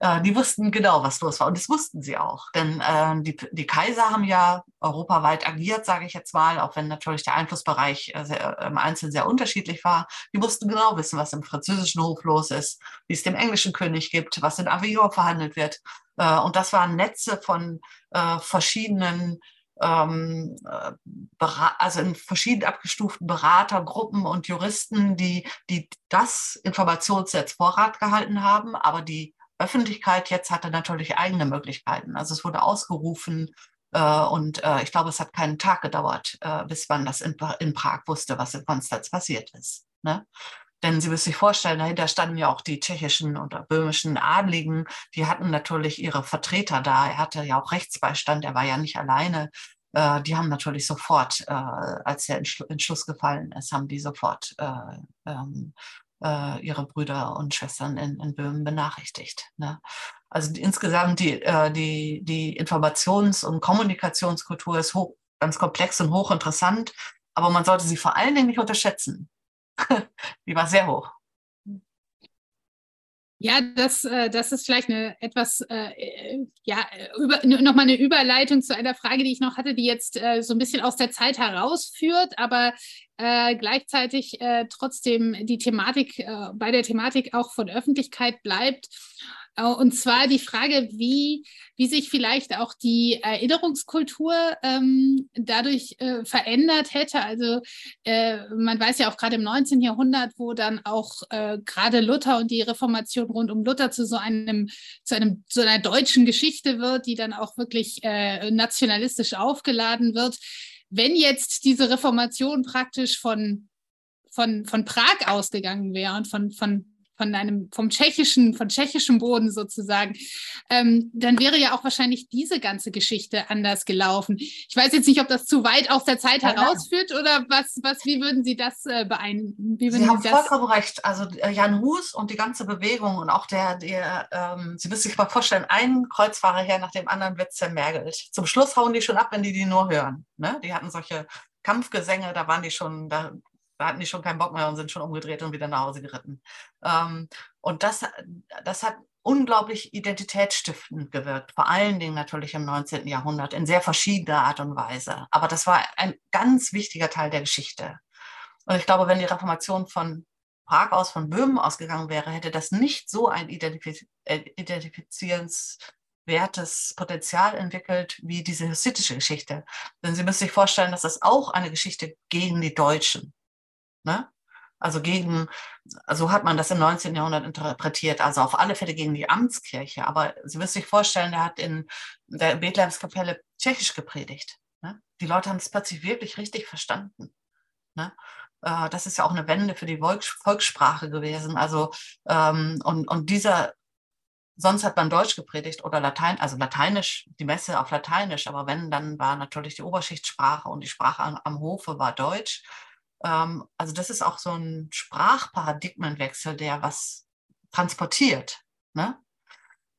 Äh, die wussten genau, was los war. Und das wussten sie auch. Denn äh, die, die Kaiser haben ja europaweit agiert, sage ich jetzt mal, auch wenn natürlich der Einflussbereich äh, sehr, im Einzelnen sehr unterschiedlich war. Die mussten genau wissen, was im französischen Hof los ist, wie es dem englischen König gibt, was in Avignon verhandelt wird. Äh, und das waren Netze von äh, verschiedenen ähm, also in verschieden abgestuften Beratergruppen und Juristen, die, die das Informationsnetz Vorrat gehalten haben, aber die Öffentlichkeit jetzt hatte natürlich eigene Möglichkeiten. Also es wurde ausgerufen äh, und äh, ich glaube, es hat keinen Tag gedauert, äh, bis man das in, in, Prag wusste, was in Konstanz passiert ist. Ne? Denn Sie müssen sich vorstellen, dahinter standen ja auch die tschechischen oder böhmischen Adligen. Die hatten natürlich ihre Vertreter da. Er hatte ja auch Rechtsbeistand. Er war ja nicht alleine. Äh, die haben natürlich sofort, äh, als der Entschluss gefallen ist, haben die sofort äh, ähm, ihre Brüder und Schwestern in, in Böhmen benachrichtigt. Ne? Also die, insgesamt die, die, die Informations- und Kommunikationskultur ist hoch, ganz komplex und hochinteressant, aber man sollte sie vor allen Dingen nicht unterschätzen. die war sehr hoch. Ja, das, äh, das ist vielleicht eine etwas, äh, äh ja, über, nochmal eine Überleitung zu einer Frage, die ich noch hatte, die jetzt so ein bisschen aus der Zeit herausführt, aber gleichzeitig trotzdem die Thematik, bei der Thematik auch von Öffentlichkeit bleibt. Äh, und zwar die Frage, wie, wie sich vielleicht auch die Erinnerungskultur ähm, dadurch äh, verändert hätte. Also äh, man weiß ja auch gerade im 19. Jahrhundert, wo dann auch äh, gerade Luther und die Reformation rund um Luther zu so einem, zu einem, zu einer deutschen Geschichte wird, die dann auch wirklich äh, nationalistisch aufgeladen wird. Wenn jetzt diese Reformation praktisch von von, von Prag ausgegangen wäre und von, von von einem, vom tschechischen, von tschechischem Boden sozusagen, ähm, dann wäre ja auch wahrscheinlich diese ganze Geschichte anders gelaufen. Ich weiß jetzt nicht, ob das zu weit aus der Zeit ja, herausführt oder was, was, wie würden Sie das äh, beeinflussen? Sie haben das vollkommen recht. Also äh, Jan Hus und die ganze Bewegung und auch der, der ähm, Sie müssen sich mal vorstellen, ein Kreuzfahrer her nach dem anderen wird zermergelt. Zum Schluss hauen die schon ab, wenn die die nur hören. Ne? Die hatten solche Kampfgesänge, da waren die schon, da da hatten die schon keinen Bock mehr und sind schon umgedreht und wieder nach Hause geritten. Ähm, und das, das hat unglaublich identitätsstiftend gewirkt, vor allen Dingen natürlich im 19. Jahrhundert in sehr verschiedener Art und Weise. Aber das war ein ganz wichtiger Teil der Geschichte. Und ich glaube, wenn die Reformation von Prag aus, von Böhmen ausgegangen wäre, hätte das nicht so ein äh, identifizierenswertes Potenzial entwickelt wie diese hussitische Geschichte. Denn Sie müssen sich vorstellen, dass das auch eine Geschichte gegen die Deutschen. Ne? Also gegen, so hat man das im 19. Jahrhundert interpretiert, also auf alle Fälle gegen die Amtskirche. Aber Sie müssen sich vorstellen, er hat in der Bethlehemskapelle Tschechisch gepredigt. Ne? Die Leute haben es plötzlich wirklich richtig verstanden. Ne? Äh, das ist ja auch eine Wende für die Volkssprache gewesen. Also, ähm, und, und dieser, sonst hat man Deutsch gepredigt oder Latein, also Lateinisch, die Messe auf Lateinisch, aber wenn, dann war natürlich die Oberschichtssprache und die Sprache am, am Hofe war Deutsch. Ähm, also das ist auch so ein Sprachparadigmenwechsel, der was transportiert. Ne?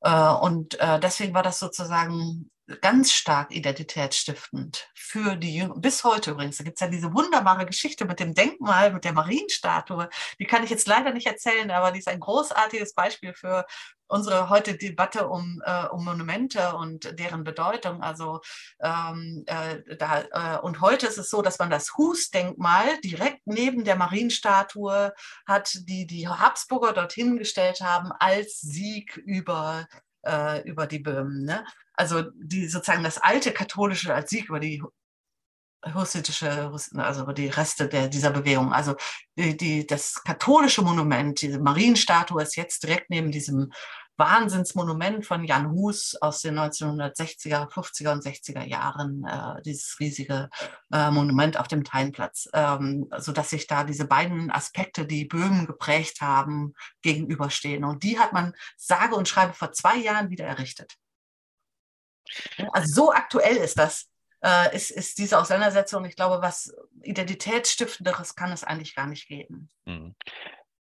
Äh, und äh, deswegen war das sozusagen ganz stark identitätsstiftend für die Jünger. Bis heute übrigens. Da gibt es ja diese wunderbare Geschichte mit dem Denkmal, mit der Marienstatue. Die kann ich jetzt leider nicht erzählen, aber die ist ein großartiges Beispiel für unsere heute Debatte um, äh, um Monumente und deren Bedeutung. Also ähm, äh, da, äh, und heute ist es so, dass man das Hus-Denkmal direkt neben der Marienstatue hat, die die Habsburger dorthin gestellt haben als Sieg über äh, über die Böhmen. Ne? Also die sozusagen das alte katholische als Sieg über die hussitische, also über die Reste der, dieser Bewegung. Also die, die, das katholische Monument, diese Marienstatue ist jetzt direkt neben diesem Wahnsinnsmonument von Jan Hus aus den 1960er, 50er und 60er Jahren, äh, dieses riesige äh, Monument auf dem Teinplatz, ähm, sodass sich da diese beiden Aspekte, die Böhmen geprägt haben, gegenüberstehen. Und die hat man sage und schreibe vor zwei Jahren wieder errichtet. Also so aktuell ist das, äh, ist, ist diese Auseinandersetzung. Ich glaube, was Identitätsstiftenderes kann es eigentlich gar nicht geben. Mhm.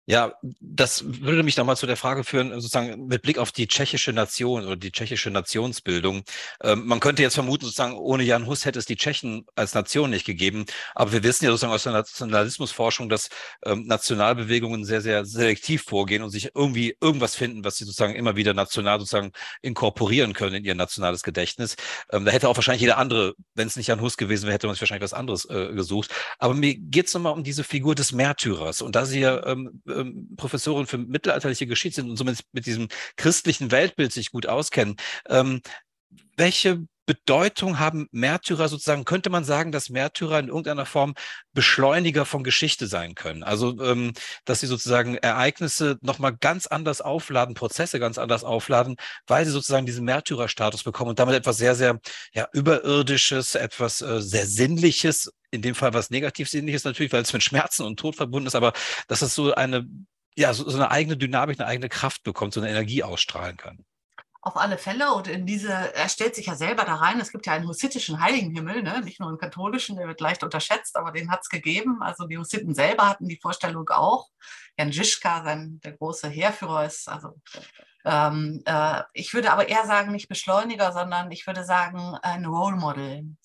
Ja, das würde mich nochmal zu der Frage führen, sozusagen mit Blick auf die tschechische Nation oder die tschechische Nationsbildung. Ähm, man könnte jetzt vermuten, sozusagen, ohne Jan Hus hätte es die Tschechen als Nation nicht gegeben. Aber wir wissen ja sozusagen aus der Nationalismusforschung, dass ähm, Nationalbewegungen sehr, sehr selektiv vorgehen und sich irgendwie irgendwas finden, was sie sozusagen immer wieder national sozusagen inkorporieren können in ihr nationales Gedächtnis. Ähm, da hätte auch wahrscheinlich jeder andere, wenn es nicht Jan Hus gewesen wäre, hätte man sich wahrscheinlich was anderes äh, gesucht. Aber mir geht es nochmal um diese Figur des Märtyrers. Und da sie ja ähm, Professorin für mittelalterliche Geschichte sind und somit mit diesem christlichen Weltbild sich gut auskennen. Ähm, welche Bedeutung haben Märtyrer sozusagen, könnte man sagen, dass Märtyrer in irgendeiner Form Beschleuniger von Geschichte sein können? Also, ähm, dass sie sozusagen Ereignisse nochmal ganz anders aufladen, Prozesse ganz anders aufladen, weil sie sozusagen diesen Märtyrerstatus bekommen und damit etwas sehr, sehr ja, Überirdisches, etwas äh, sehr Sinnliches, in dem Fall was Negativ-Sinnliches natürlich, weil es mit Schmerzen und Tod verbunden ist, aber dass es so eine, ja, so, so eine eigene Dynamik, eine eigene Kraft bekommt, so eine Energie ausstrahlen kann. Auf alle Fälle. Und in diese, er stellt sich ja selber da rein. Es gibt ja einen hussitischen Heiligenhimmel, ne? nicht nur einen katholischen, der wird leicht unterschätzt, aber den hat es gegeben. Also die Hussiten selber hatten die Vorstellung auch. Jan Žižka, sein, der große Heerführer, ist also ähm, äh, ich würde aber eher sagen, nicht Beschleuniger, sondern ich würde sagen, ein Role Model.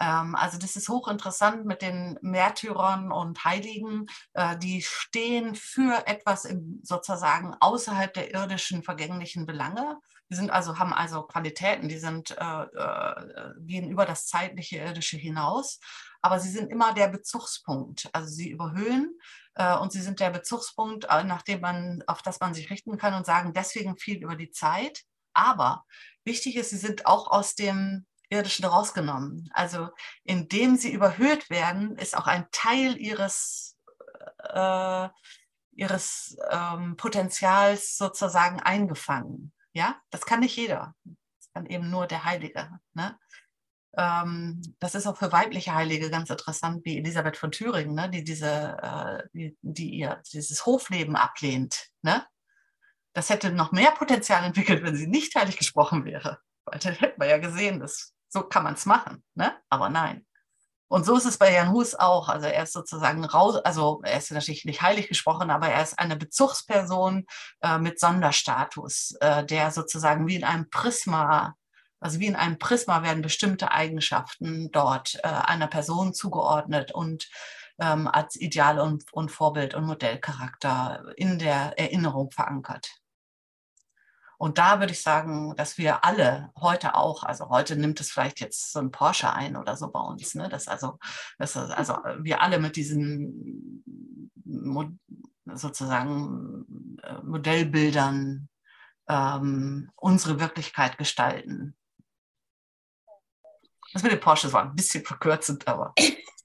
Ähm, also das ist hochinteressant mit den Märtyrern und Heiligen. Äh, die stehen für etwas im, sozusagen außerhalb der irdischen, vergänglichen Belange. Die sind also, haben also Qualitäten, die sind, äh, äh, gehen über das zeitliche Irdische hinaus, aber sie sind immer der Bezugspunkt. Also sie überhöhen äh, und sie sind der Bezugspunkt, äh, nach dem man, auf das man sich richten kann und sagen deswegen viel über die Zeit. Aber wichtig ist, sie sind auch aus dem Irdischen rausgenommen. Also indem sie überhöht werden, ist auch ein Teil ihres äh, ihres ähm, Potenzials sozusagen eingefangen. Ja, das kann nicht jeder. Das kann eben nur der Heilige. Ne? Ähm, das ist auch für weibliche Heilige ganz interessant, wie Elisabeth von Thüringen, ne? die, diese, äh, die, die ihr dieses Hofleben ablehnt. Ne? Das hätte noch mehr Potenzial entwickelt, wenn sie nicht heilig gesprochen wäre. Weil dann hätten wir ja gesehen, dass so kann man es machen. Ne? Aber nein. Und so ist es bei Jan Hus auch. Also er ist sozusagen raus, also er ist natürlich nicht heilig gesprochen, aber er ist eine Bezugsperson äh, mit Sonderstatus, äh, der sozusagen wie in einem Prisma, also wie in einem Prisma werden bestimmte Eigenschaften dort äh, einer Person zugeordnet und ähm, als Ideal und, und Vorbild und Modellcharakter in der Erinnerung verankert. Und da würde ich sagen, dass wir alle heute auch, also heute nimmt es vielleicht jetzt so ein Porsche ein oder so bei uns, ne? dass also, dass also wir alle mit diesen sozusagen äh, Modellbildern ähm, unsere Wirklichkeit gestalten. Das mit dem Porsche war ein bisschen verkürzend, aber.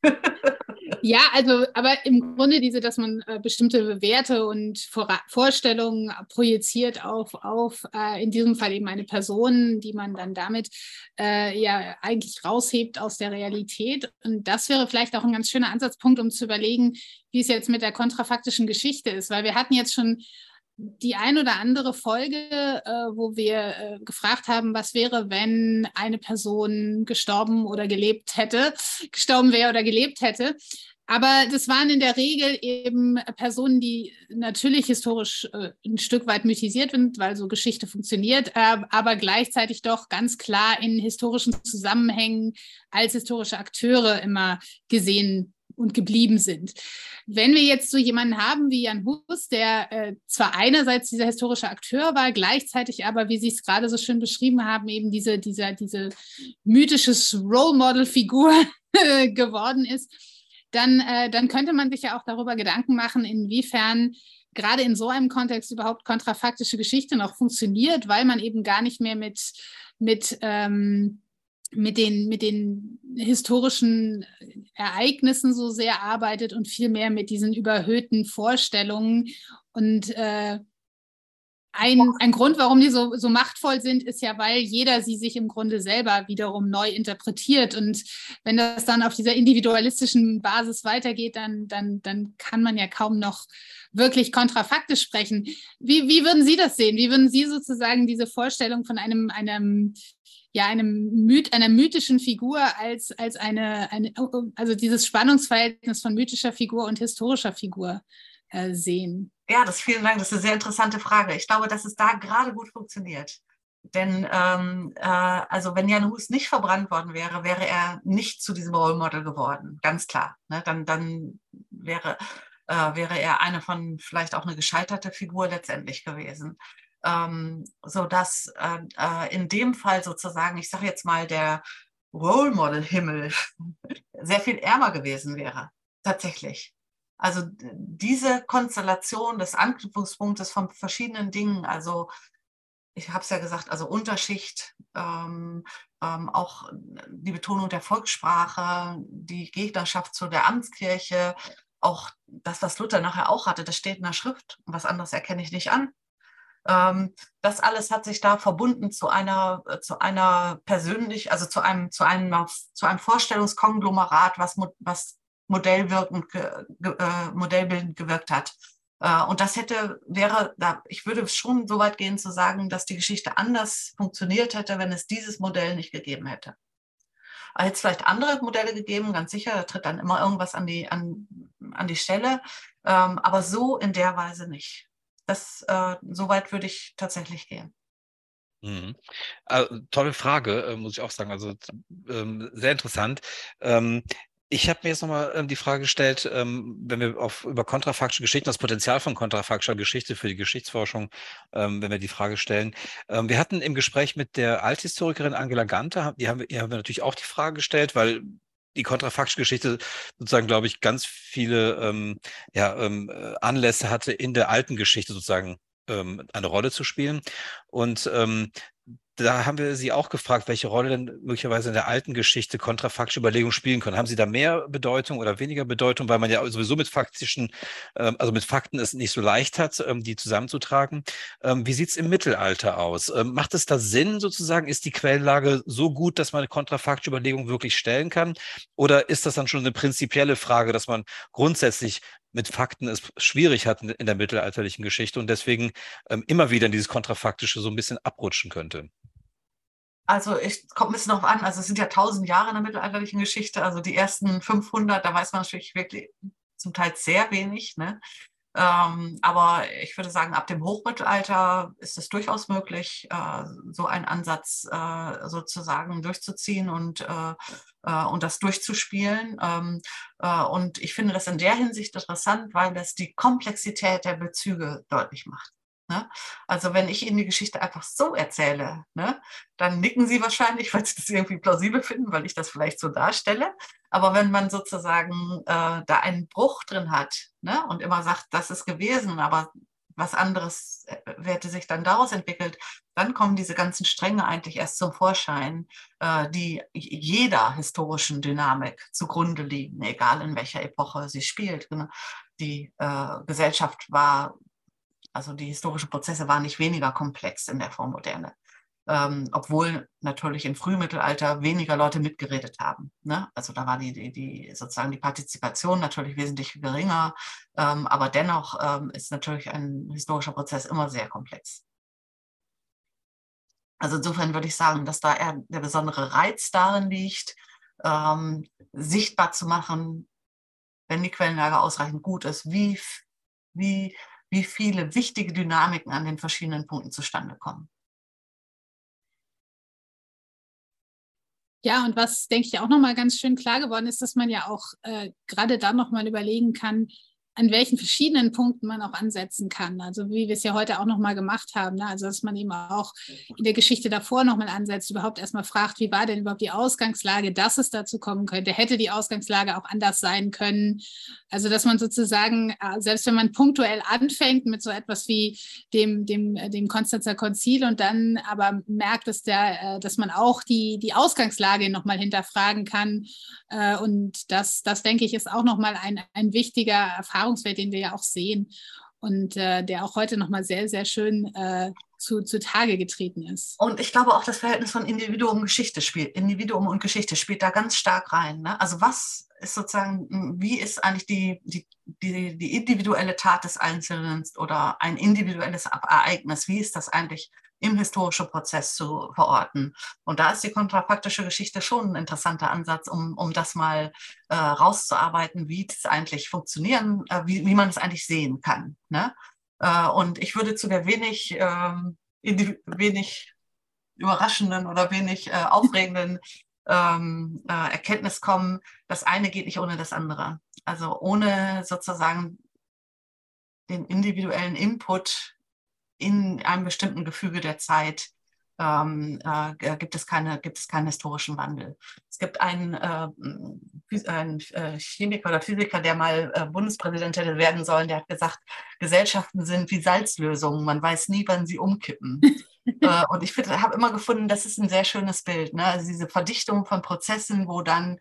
Ja, also, aber im Grunde diese, dass man äh, bestimmte Werte und Vor Vorstellungen projiziert auf, auf äh, in diesem Fall eben eine Person, die man dann damit äh, ja eigentlich raushebt aus der Realität. Und das wäre vielleicht auch ein ganz schöner Ansatzpunkt, um zu überlegen, wie es jetzt mit der kontrafaktischen Geschichte ist, weil wir hatten jetzt schon die ein oder andere Folge, äh, wo wir äh, gefragt haben, was wäre, wenn eine Person gestorben oder gelebt hätte, gestorben wäre oder gelebt hätte. Aber das waren in der Regel eben Personen, die natürlich historisch äh, ein Stück weit mythisiert sind, weil so Geschichte funktioniert, äh, aber gleichzeitig doch ganz klar in historischen Zusammenhängen als historische Akteure immer gesehen und geblieben sind. Wenn wir jetzt so jemanden haben wie Jan Hus, der äh, zwar einerseits dieser historische Akteur war, gleichzeitig aber, wie Sie es gerade so schön beschrieben haben, eben diese, dieser, diese mythische Role Model Figur geworden ist, dann, äh, dann könnte man sich ja auch darüber Gedanken machen, inwiefern gerade in so einem Kontext überhaupt kontrafaktische Geschichte noch funktioniert, weil man eben gar nicht mehr mit, mit ähm, mit den, mit den historischen Ereignissen so sehr arbeitet und vielmehr mit diesen überhöhten Vorstellungen. Und äh, ein, ein Grund, warum die so, so machtvoll sind, ist ja, weil jeder sie sich im Grunde selber wiederum neu interpretiert. Und wenn das dann auf dieser individualistischen Basis weitergeht, dann, dann, dann kann man ja kaum noch wirklich kontrafaktisch sprechen. Wie, wie würden Sie das sehen? Wie würden Sie sozusagen diese Vorstellung von einem, einem ja einem Myth, einer mythischen Figur als, als eine, eine, also dieses Spannungsverhältnis von mythischer Figur und historischer Figur äh, sehen? Ja, das vielen Dank. Das ist eine sehr interessante Frage. Ich glaube, dass es da gerade gut funktioniert. Denn ähm, äh, also wenn Jan Hus nicht verbrannt worden wäre, wäre er nicht zu diesem Role Model geworden, ganz klar. Ne? Dann, dann wäre, äh, wäre er eine von vielleicht auch eine gescheiterte Figur letztendlich gewesen ähm, sodass äh, äh, in dem Fall sozusagen, ich sage jetzt mal, der Role Model Himmel sehr viel ärmer gewesen wäre, tatsächlich. Also diese Konstellation des Anknüpfungspunktes von verschiedenen Dingen, also ich habe es ja gesagt, also Unterschicht, ähm, ähm, auch die Betonung der Volkssprache, die Gegnerschaft zu der Amtskirche, auch das, was Luther nachher auch hatte, das steht in der Schrift. Was anderes erkenne ich nicht an. Ähm, das alles hat sich da verbunden zu einer, äh, zu einer persönlich, also zu einem, zu einem, zu einem Vorstellungskonglomerat, was, was modellwirkend, äh, modellbildend gewirkt hat. Äh, und das hätte, wäre, da, ich würde schon so weit gehen zu sagen, dass die Geschichte anders funktioniert hätte, wenn es dieses Modell nicht gegeben hätte. Hätte es vielleicht andere Modelle gegeben, ganz sicher, da tritt dann immer irgendwas an die, an, an die Stelle, ähm, aber so in der Weise nicht. Das, äh, so weit würde ich tatsächlich gehen. Mhm. Also, tolle Frage, äh, muss ich auch sagen. Also ähm, sehr interessant. Ähm, ich habe mir jetzt nochmal ähm, die Frage gestellt, ähm, wenn wir auf, über kontrafaktische Geschichten, das Potenzial von kontrafaktischer Geschichte für die Geschichtsforschung, ähm, wenn wir die Frage stellen. Ähm, wir hatten im Gespräch mit der Althistorikerin Angela Ganter, die haben, die haben wir natürlich auch die Frage gestellt, weil die kontrafaktische Geschichte sozusagen, glaube ich, ganz viele ähm, ja, ähm, äh, Anlässe hatte, in der alten Geschichte sozusagen ähm, eine Rolle zu spielen. Und ähm, da haben wir Sie auch gefragt, welche Rolle denn möglicherweise in der alten Geschichte kontrafaktische Überlegungen spielen können. Haben Sie da mehr Bedeutung oder weniger Bedeutung, weil man ja sowieso mit faktischen, ähm, also mit Fakten es nicht so leicht hat, ähm, die zusammenzutragen. Ähm, wie sieht es im Mittelalter aus? Macht es da Sinn sozusagen? Ist die Quellenlage so gut, dass man eine kontrafaktische Überlegung wirklich stellen kann? Oder ist das dann schon eine prinzipielle Frage, dass man grundsätzlich mit Fakten es schwierig hat in der mittelalterlichen Geschichte und deswegen immer wieder in dieses Kontrafaktische so ein bisschen abrutschen könnte? Also ich kommt ein bisschen noch an, also es sind ja tausend Jahre in der mittelalterlichen Geschichte, also die ersten 500, da weiß man natürlich wirklich zum Teil sehr wenig. Ne? Ähm, aber ich würde sagen, ab dem Hochmittelalter ist es durchaus möglich, äh, so einen Ansatz äh, sozusagen durchzuziehen und, äh, äh und das durchzuspielen. Ähm, äh, und ich finde das in der Hinsicht interessant, weil das die Komplexität der Bezüge deutlich macht. Ne? Also wenn ich Ihnen die Geschichte einfach so erzähle, ne, dann nicken Sie wahrscheinlich, weil Sie das irgendwie plausibel finden, weil ich das vielleicht so darstelle. Aber wenn man sozusagen äh, da einen Bruch drin hat ne, und immer sagt, das ist gewesen, aber was anderes äh, hätte sich dann daraus entwickelt, dann kommen diese ganzen Stränge eigentlich erst zum Vorschein, äh, die jeder historischen Dynamik zugrunde liegen, egal in welcher Epoche sie spielt. Ne. Die äh, Gesellschaft war, also die historischen Prozesse waren nicht weniger komplex in der Vormoderne ähm, obwohl natürlich im Frühmittelalter weniger Leute mitgeredet haben. Ne? Also da war die, die, die, sozusagen die Partizipation natürlich wesentlich geringer, ähm, aber dennoch ähm, ist natürlich ein historischer Prozess immer sehr komplex. Also insofern würde ich sagen, dass da eher der besondere Reiz darin liegt, ähm, sichtbar zu machen, wenn die Quellenlage ausreichend gut ist, wie, wie, wie viele wichtige Dynamiken an den verschiedenen Punkten zustande kommen. Ja, und was, denke ich, auch nochmal ganz schön klar geworden ist, dass man ja auch äh, gerade dann nochmal überlegen kann, an welchen verschiedenen Punkten man auch ansetzen kann. Also wie wir es ja heute auch nochmal gemacht haben. Ne? Also dass man eben auch in der Geschichte davor nochmal ansetzt, überhaupt erstmal fragt, wie war denn überhaupt die Ausgangslage, dass es dazu kommen könnte? Hätte die Ausgangslage auch anders sein können? Also dass man sozusagen, äh, selbst wenn man punktuell anfängt mit so etwas wie dem, dem, äh, dem Konstanzer Konzil und dann aber merkt, dass, der, äh, dass man auch die, die Ausgangslage nochmal hinterfragen kann. Und das, das denke ich, ist auch nochmal ein, ein wichtiger Erfahrung Erfahrungswert, den wir ja auch sehen und äh, der auch heute nochmal sehr, sehr schön äh, zu, zu Tage getreten ist. Und ich glaube auch das Verhältnis von Individuum und Geschichte spielt, Individuum und Geschichte spielt da ganz stark rein. Ne? Also was ist sozusagen, wie ist eigentlich die, die, die, die individuelle Tat des Einzelnen oder ein individuelles Ereignis, wie ist das eigentlich im historischen Prozess zu verorten. Und da ist die kontrafaktische Geschichte schon ein interessanter Ansatz, um, um das mal äh, rauszuarbeiten, wie das eigentlich funktionieren, äh, wie, wie man es eigentlich sehen kann. Ne? Äh, und ich würde zu der wenig, ähm, wenig überraschenden oder wenig äh, aufregenden ähm, äh, Erkenntnis kommen, das eine geht nicht ohne das andere. Also ohne sozusagen den individuellen Input in einem bestimmten Gefüge der Zeit ähm, äh, gibt, es keine, gibt es keinen historischen Wandel. Es gibt einen, äh, einen äh, Chemiker oder Physiker, der mal äh, Bundespräsident hätte werden sollen, der hat gesagt, Gesellschaften sind wie Salzlösungen, man weiß nie, wann sie umkippen. Äh, und ich habe immer gefunden, das ist ein sehr schönes Bild. Ne? Also diese Verdichtung von Prozessen, wo dann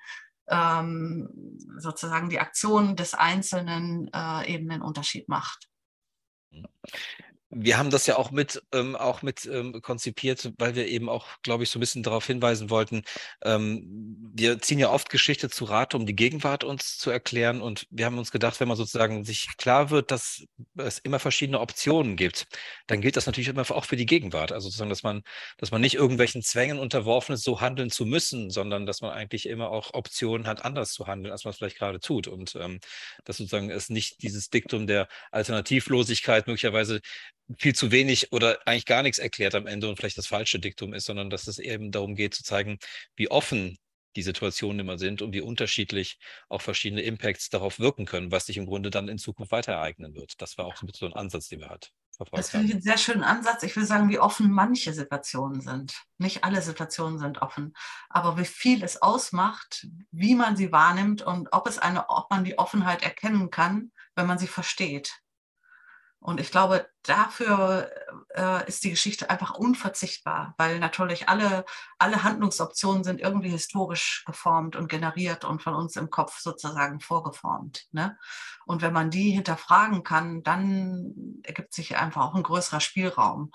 ähm, sozusagen die Aktion des Einzelnen äh, eben einen Unterschied macht wir haben das ja auch mit, ähm, auch mit ähm, konzipiert, weil wir eben auch, glaube ich, so ein bisschen darauf hinweisen wollten. Ähm, wir ziehen ja oft Geschichte zu Rate, um die Gegenwart uns zu erklären. Und wir haben uns gedacht, wenn man sozusagen sich klar wird, dass es immer verschiedene Optionen gibt, dann gilt das natürlich immer auch für die Gegenwart. Also sozusagen, dass man, dass man nicht irgendwelchen Zwängen unterworfen ist, so handeln zu müssen, sondern dass man eigentlich immer auch Optionen hat, anders zu handeln, als man es vielleicht gerade tut. Und ähm, dass sozusagen es nicht dieses Diktum der Alternativlosigkeit möglicherweise viel zu wenig oder eigentlich gar nichts erklärt am Ende und vielleicht das falsche Diktum ist, sondern dass es eben darum geht zu zeigen, wie offen die Situationen immer sind und wie unterschiedlich auch verschiedene Impacts darauf wirken können, was sich im Grunde dann in Zukunft weiter ereignen wird. Das war auch so ein Ansatz, den wir hatten. Das finde ich einen sehr schönen Ansatz. Ich will sagen, wie offen manche Situationen sind. Nicht alle Situationen sind offen, aber wie viel es ausmacht, wie man sie wahrnimmt und ob es eine, ob man die Offenheit erkennen kann, wenn man sie versteht. Und ich glaube, dafür äh, ist die Geschichte einfach unverzichtbar, weil natürlich alle, alle Handlungsoptionen sind irgendwie historisch geformt und generiert und von uns im Kopf sozusagen vorgeformt. Ne? Und wenn man die hinterfragen kann, dann ergibt sich einfach auch ein größerer Spielraum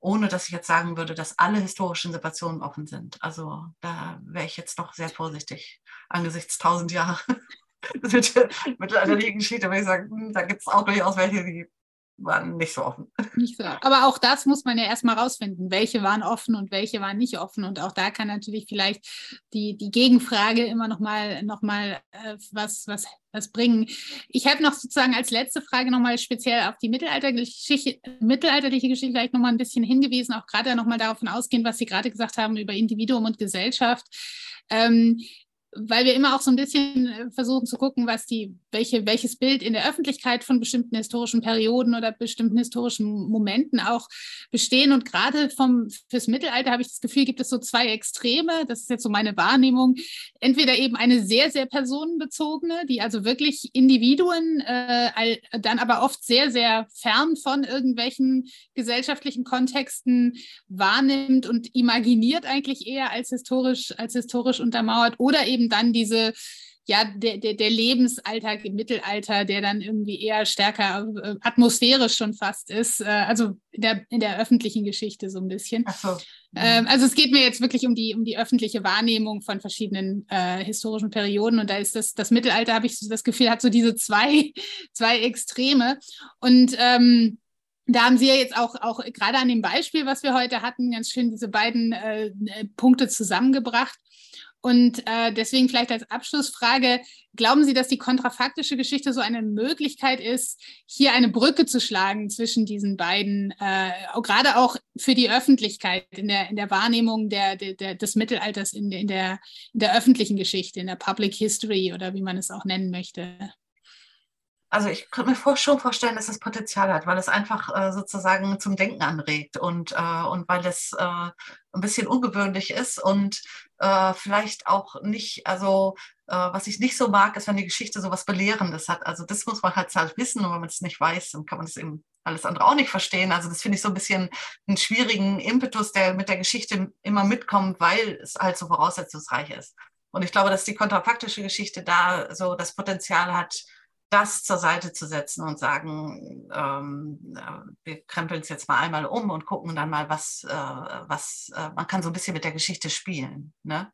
ohne dass ich jetzt sagen würde, dass alle historischen Situationen offen sind. Also da wäre ich jetzt doch sehr vorsichtig angesichts tausend Jahre mittelalterlichen Geschichte, würde ich sagen, hm, da gibt es auch durchaus welche, die waren nicht so offen. Nicht so. Aber auch das muss man ja erstmal rausfinden. Welche waren offen und welche waren nicht offen. Und auch da kann natürlich vielleicht die, die Gegenfrage immer nochmal noch mal, äh, was, was, was bringen. Ich habe noch sozusagen als letzte Frage nochmal speziell auf die mittelalterliche, mittelalterliche Geschichte vielleicht nochmal ein bisschen hingewiesen, auch gerade nochmal davon ausgehend, was Sie gerade gesagt haben über Individuum und Gesellschaft. Ähm, weil wir immer auch so ein bisschen äh, versuchen zu gucken, was die, welche, welches Bild in der Öffentlichkeit von bestimmten historischen Perioden oder bestimmten historischen Momenten auch bestehen. Und gerade vom, fürs Mittelalter habe ich das Gefühl, gibt es so zwei Extreme. Das ist jetzt so meine Wahrnehmung. Entweder eben eine sehr, sehr personenbezogene, die also wirklich Individuen, äh, dann aber oft sehr, sehr fern von irgendwelchen gesellschaftlichen Kontexten wahrnimmt und imaginiert eigentlich eher als historisch, als historisch untermauert. Oder eben eben dann diese, ja, der, der, der Lebensalltag im Mittelalter, der dann irgendwie eher stärker äh, atmosphärisch schon fast ist, äh, also in der, in der öffentlichen Geschichte so ein bisschen. Ach so. Ähm, also es geht mir jetzt wirklich um die, um die öffentliche Wahrnehmung von verschiedenen äh, historischen Perioden und da ist das, das Mittelalter, habe ich so das Gefühl, hat so diese zwei, zwei Extreme und ähm, da haben Sie ja jetzt auch, auch gerade an dem Beispiel, was wir heute hatten, ganz schön diese beiden äh, Punkte zusammengebracht. Und äh, deswegen vielleicht als Abschlussfrage, glauben Sie, dass die kontrafaktische Geschichte so eine Möglichkeit ist, hier eine Brücke zu schlagen zwischen diesen beiden, äh, gerade auch für die Öffentlichkeit in der, in der Wahrnehmung der, der, der des Mittelalters in, in, der, in der öffentlichen Geschichte, in der Public History oder wie man es auch nennen möchte? Also ich könnte mir schon vorstellen, dass es Potenzial hat, weil es einfach äh, sozusagen zum Denken anregt und, äh, und weil es äh, ein bisschen ungewöhnlich ist und äh, vielleicht auch nicht, also äh, was ich nicht so mag, ist, wenn die Geschichte so was Belehrendes hat. Also das muss man halt, halt wissen und wenn man es nicht weiß, dann kann man es eben alles andere auch nicht verstehen. Also das finde ich so ein bisschen einen schwierigen Impetus, der mit der Geschichte immer mitkommt, weil es halt so voraussetzungsreich ist. Und ich glaube, dass die kontrafaktische Geschichte da so das Potenzial hat, das zur Seite zu setzen und sagen, ähm, äh, wir krempeln es jetzt mal einmal um und gucken dann mal, was, äh, was äh, man kann so ein bisschen mit der Geschichte spielen. Ne?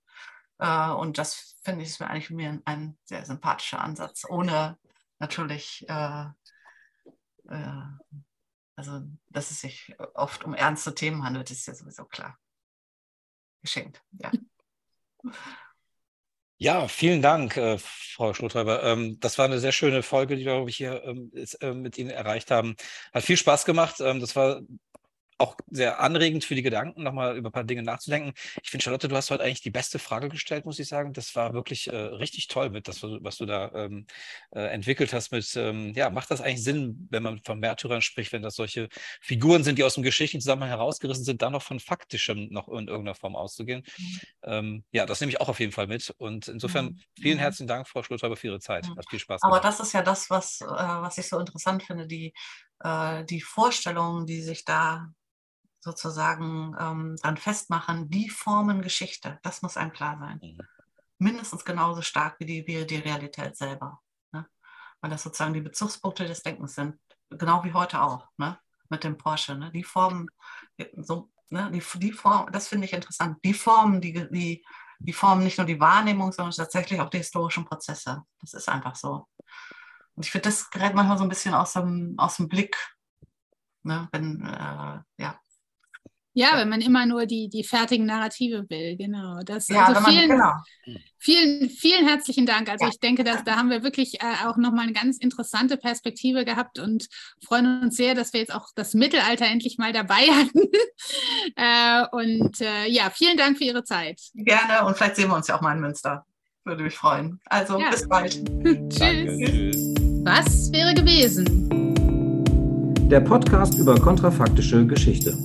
Äh, und das finde ich ist mir eigentlich mir ein sehr sympathischer Ansatz, ohne natürlich, äh, äh, also dass es sich oft um ernste Themen handelt, ist ja sowieso klar. Geschenkt, ja. Ja, vielen Dank, äh, Frau Schlothäuber. Ähm, das war eine sehr schöne Folge, die wir, glaube ich, hier ähm, ist, äh, mit Ihnen erreicht haben. Hat viel Spaß gemacht. Ähm, das war auch sehr anregend für die Gedanken, nochmal über ein paar Dinge nachzudenken. Ich finde, Charlotte, du hast heute eigentlich die beste Frage gestellt, muss ich sagen. Das war wirklich äh, richtig toll mit das, was du da ähm, äh, entwickelt hast. Mit, ähm, ja, macht das eigentlich Sinn, wenn man von Märtyrern spricht, wenn das solche Figuren sind, die aus dem geschichtlichen Zusammenhang herausgerissen sind, dann noch von faktischem noch in irgendeiner Form auszugehen? Mhm. Ähm, ja, das nehme ich auch auf jeden Fall mit. Und insofern mhm. vielen mhm. herzlichen Dank, Frau Schlutter, für Ihre Zeit. Hat viel Spaß gemacht. Aber das ist ja das, was, äh, was ich so interessant finde, die, äh, die Vorstellungen, die sich da sozusagen ähm, dann festmachen, die formen Geschichte. Das muss einem klar sein. Mhm. Mindestens genauso stark wie die, wie die Realität selber. Ne? Weil das sozusagen die Bezugspunkte des Denkens sind. Genau wie heute auch, ne? mit dem Porsche. Ne? Die formen, so, ne? die, die Form, das finde ich interessant. Die formen, die, die, die formen nicht nur die Wahrnehmung, sondern tatsächlich auch die historischen Prozesse. Das ist einfach so. Und ich finde, das gerät manchmal so ein bisschen aus dem, aus dem Blick. Ne? Wenn, äh, ja, ja, wenn man immer nur die, die fertigen Narrative will, genau. Das, ja, also vielen, man, genau. vielen, vielen herzlichen Dank. Also ja. ich denke, dass da haben wir wirklich äh, auch nochmal eine ganz interessante Perspektive gehabt und freuen uns sehr, dass wir jetzt auch das Mittelalter endlich mal dabei hatten. äh, und äh, ja, vielen Dank für Ihre Zeit. Gerne und vielleicht sehen wir uns ja auch mal in Münster. Würde mich freuen. Also ja. bis bald. Tschüss. Was wäre gewesen? Der Podcast über kontrafaktische Geschichte.